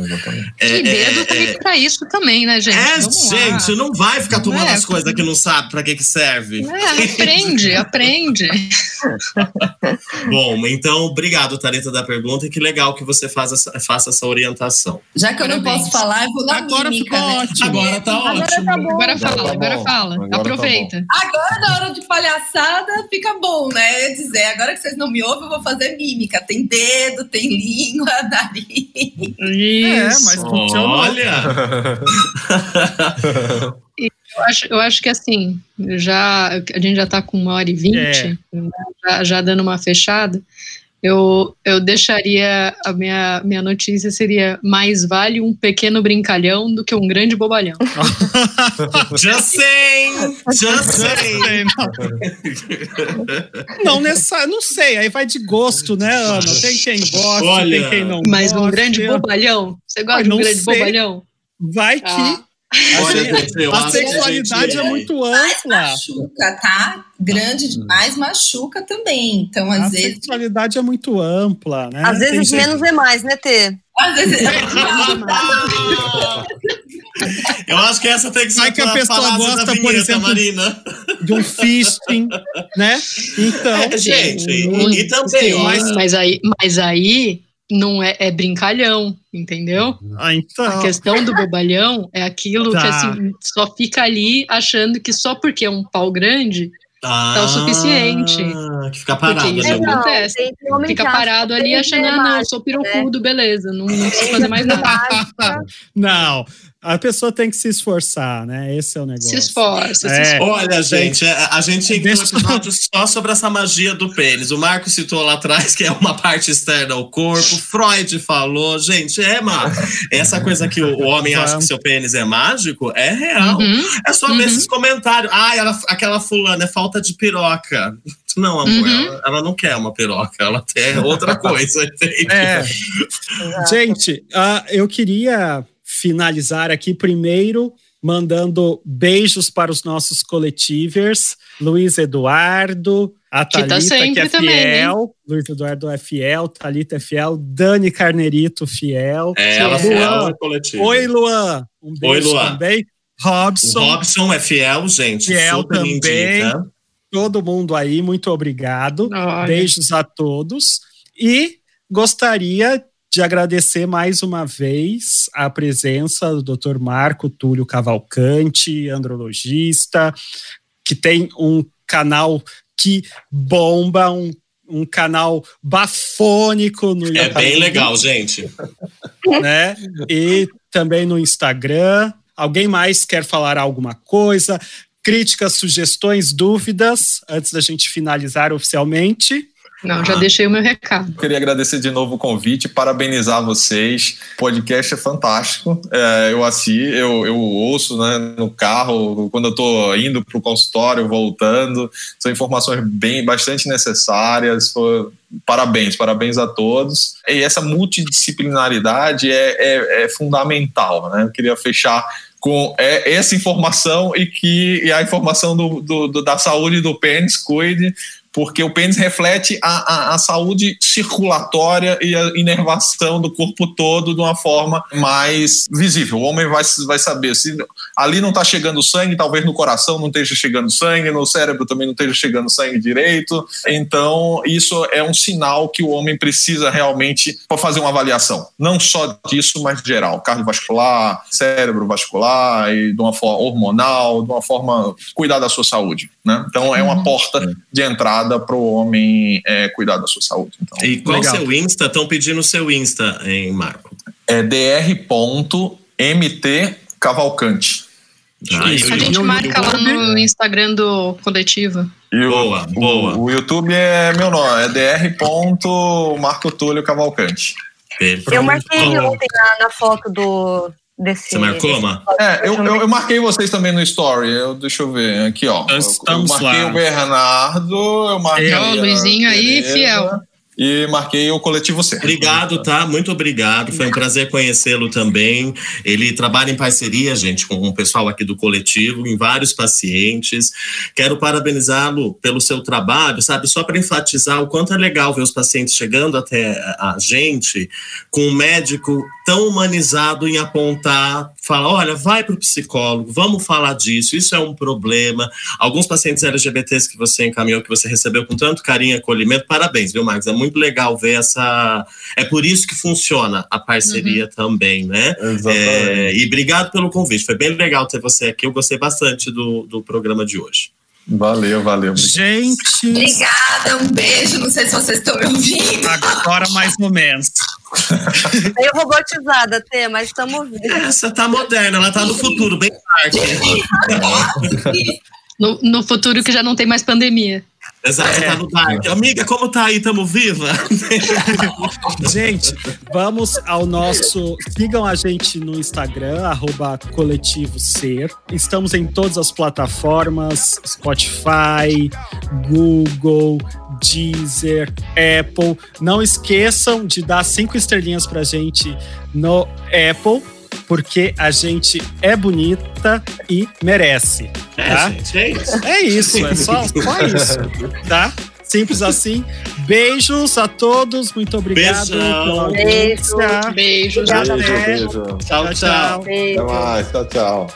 É, e dedo é, tá é, para isso também, né, gente? É, Vamos gente, lá. não vai ficar tomando é, as coisas que não sabe para que, que serve. É, aprende, aprende. Bom, então, obrigado, Tarita, da pergunta, e que legal que você faz essa, faça essa orientação. Já que eu não posso falar, eu vou dar Agora mímica, ficou né? ótimo. Agora tá agora ótimo. Tá bom. Agora fala, tá agora fala. Agora tá Aproveita. Tá agora, na hora de palhaçada, fica bom, né? Dizer, agora que vocês não me ouvem, eu vou fazer mímica. Tem dedo, tem língua, nariz. Isso. É, mas funcionou. Olha! Eu acho, eu acho que assim, já, a gente já está com uma hora e vinte, é. já, já, dando uma fechada, eu, eu deixaria, a minha, minha notícia seria, mais vale um pequeno brincalhão do que um grande bobalhão. já sei! Já sei! Não, nessa, não sei, aí vai de gosto, né, Ana? Tem quem gosta, Olha, tem quem não Mas um grande bobalhão? Você gosta de um grande sei. bobalhão? Vai que... Ah. A, a sexualidade é muito ampla. Machuca, tá? Grande demais machuca também. Então, às a vezes. A sexualidade é muito ampla, né? Às vezes Tem menos gente... é mais, né, Tê? Às vezes. Eu acho que essa tem que ser Vai que a pessoa gosta, vinheta, por exemplo, Marina. de um fisting, né? Então, é, gente, e, e também, sim, mas, mas aí, mas aí não é, é, brincalhão, entendeu? Ah, então. A questão do bobalhão é aquilo tá. que assim, só fica ali achando que só porque é um pau grande ah, tá o suficiente. Que fica parado. Porque isso né? acontece. fica parado ali achando, ah, não, sou pirocudo, né? beleza, não, não preciso fazer mais nada. não, a pessoa tem que se esforçar, né? Esse é o negócio. Se esforça, é. se esforça. Olha, gente, a, gente tem um episódio só sobre essa magia do pênis. O Marco citou lá atrás que é uma parte externa ao corpo. Freud falou, gente, é, mano. Essa coisa que o, homem acha que seu pênis é mágico é real. Uhum. É só uhum. ver esses comentários. Ah, ela, aquela fulana é falta de piroca. Não, amor, uhum. ela, ela, não quer uma piroca, ela quer outra coisa? É. gente, uh, eu queria finalizar aqui primeiro mandando beijos para os nossos coletivers, Luiz Eduardo, a tá Thalita, que, tá que é também, fiel, Luiz Eduardo é fiel, Thalita é fiel, Dani Carnerito fiel. É, ela Luan. é Oi, Luan. Um beijo Oi, Luan. também. Robson. O Robson é fiel, gente. Fiel também. Indica. Todo mundo aí, muito obrigado. Olha. Beijos a todos. E gostaria de agradecer mais uma vez a presença do Dr. Marco Túlio Cavalcante, andrologista, que tem um canal que bomba, um, um canal bafônico no YouTube. É bem legal, gente. Né? E também no Instagram. Alguém mais quer falar alguma coisa? Críticas, sugestões, dúvidas, antes da gente finalizar oficialmente? Não, já deixei o meu recado. Queria agradecer de novo o convite, parabenizar vocês. O podcast é fantástico. É, eu assim, eu, eu ouço né, no carro, quando eu estou indo para o consultório, voltando. São informações bem, bastante necessárias. Foi, parabéns, parabéns a todos. E essa multidisciplinaridade é, é, é fundamental. Né? Eu queria fechar com é, essa informação e que e a informação do, do, do, da saúde do pênis cuide porque o pênis reflete a, a, a, saúde circulatória e a inervação do corpo todo de uma forma mais visível. O homem vai, vai saber se ali não está chegando sangue, talvez no coração não esteja chegando sangue, no cérebro também não esteja chegando sangue direito. Então, isso é um sinal que o homem precisa realmente para fazer uma avaliação. Não só disso, mas geral. Cardiovascular, cérebro vascular, e de uma forma hormonal, de uma forma cuidar da sua saúde. Né? Então, é uma uhum. porta de entrada para o homem é, cuidar da sua saúde. Então, e qual legal. seu Insta? Estão pedindo o seu Insta, hein, Marco? é dr.mtcavalcante. Ah, A isso. gente marca lá no Instagram do coletivo. E o- Boa, o, boa. O, YouTube é meu nome, é dr.marco Túlio Cavalcante. Eu marquei ontem na, na foto do desse. Você marcou, desse-? É, eu, eu, eu marquei vocês também no story. Eu, deixa eu ver aqui, ó. Nós Eu- estamos eu marquei lá. o Bernardo, eu marquei. A o Luizinho aí, fiel. E marquei o coletivo C. Obrigado, tá? Muito obrigado. Foi um prazer conhecê-lo também. Ele trabalha em parceria, gente, com o pessoal aqui do coletivo, em vários pacientes. Quero parabenizá-lo pelo seu trabalho, sabe? Só para enfatizar o quanto é legal ver os pacientes chegando até a gente com um médico tão humanizado em apontar, falar: olha, vai para o psicólogo, vamos falar disso, isso é um problema. Alguns pacientes LGBTs que você encaminhou, que você recebeu com tanto carinho e acolhimento, parabéns, viu, Marcos? É muito legal ver essa. É por isso que funciona a parceria também, né? Exatamente. É, e obrigado pelo convite. Foi bem legal ter você aqui. Eu gostei bastante do, do programa de hoje. Valeu, valeu. Gente, Obrigada, um beijo. Não sei se vocês estão me ouvindo. agora mais ou menos. Meio robotizada, Tê, mas estamos vendo. Essa tá moderna, ela tá no futuro, bem tarde. No, no futuro que já não tem mais pandemia. Exato, tá no dark. Amiga, como tá aí? Tamo viva? Gente, vamos ao nosso. Sigam a gente no Instagram, arroba coletivo ser. Estamos em todas as plataformas: Spotify, Google, Deezer, Apple. Não esqueçam de dar cinco estrelinhas pra gente no Apple, porque a gente é bonita e merece. Tá? É, gente, é isso. É isso, é só, só isso, tá? Simples assim. Beijos a todos, muito obrigado Beijão. pela Beijo. Beijos. Beijo, beijo. Tchau, tchau. Até mais. Tchau, tchau.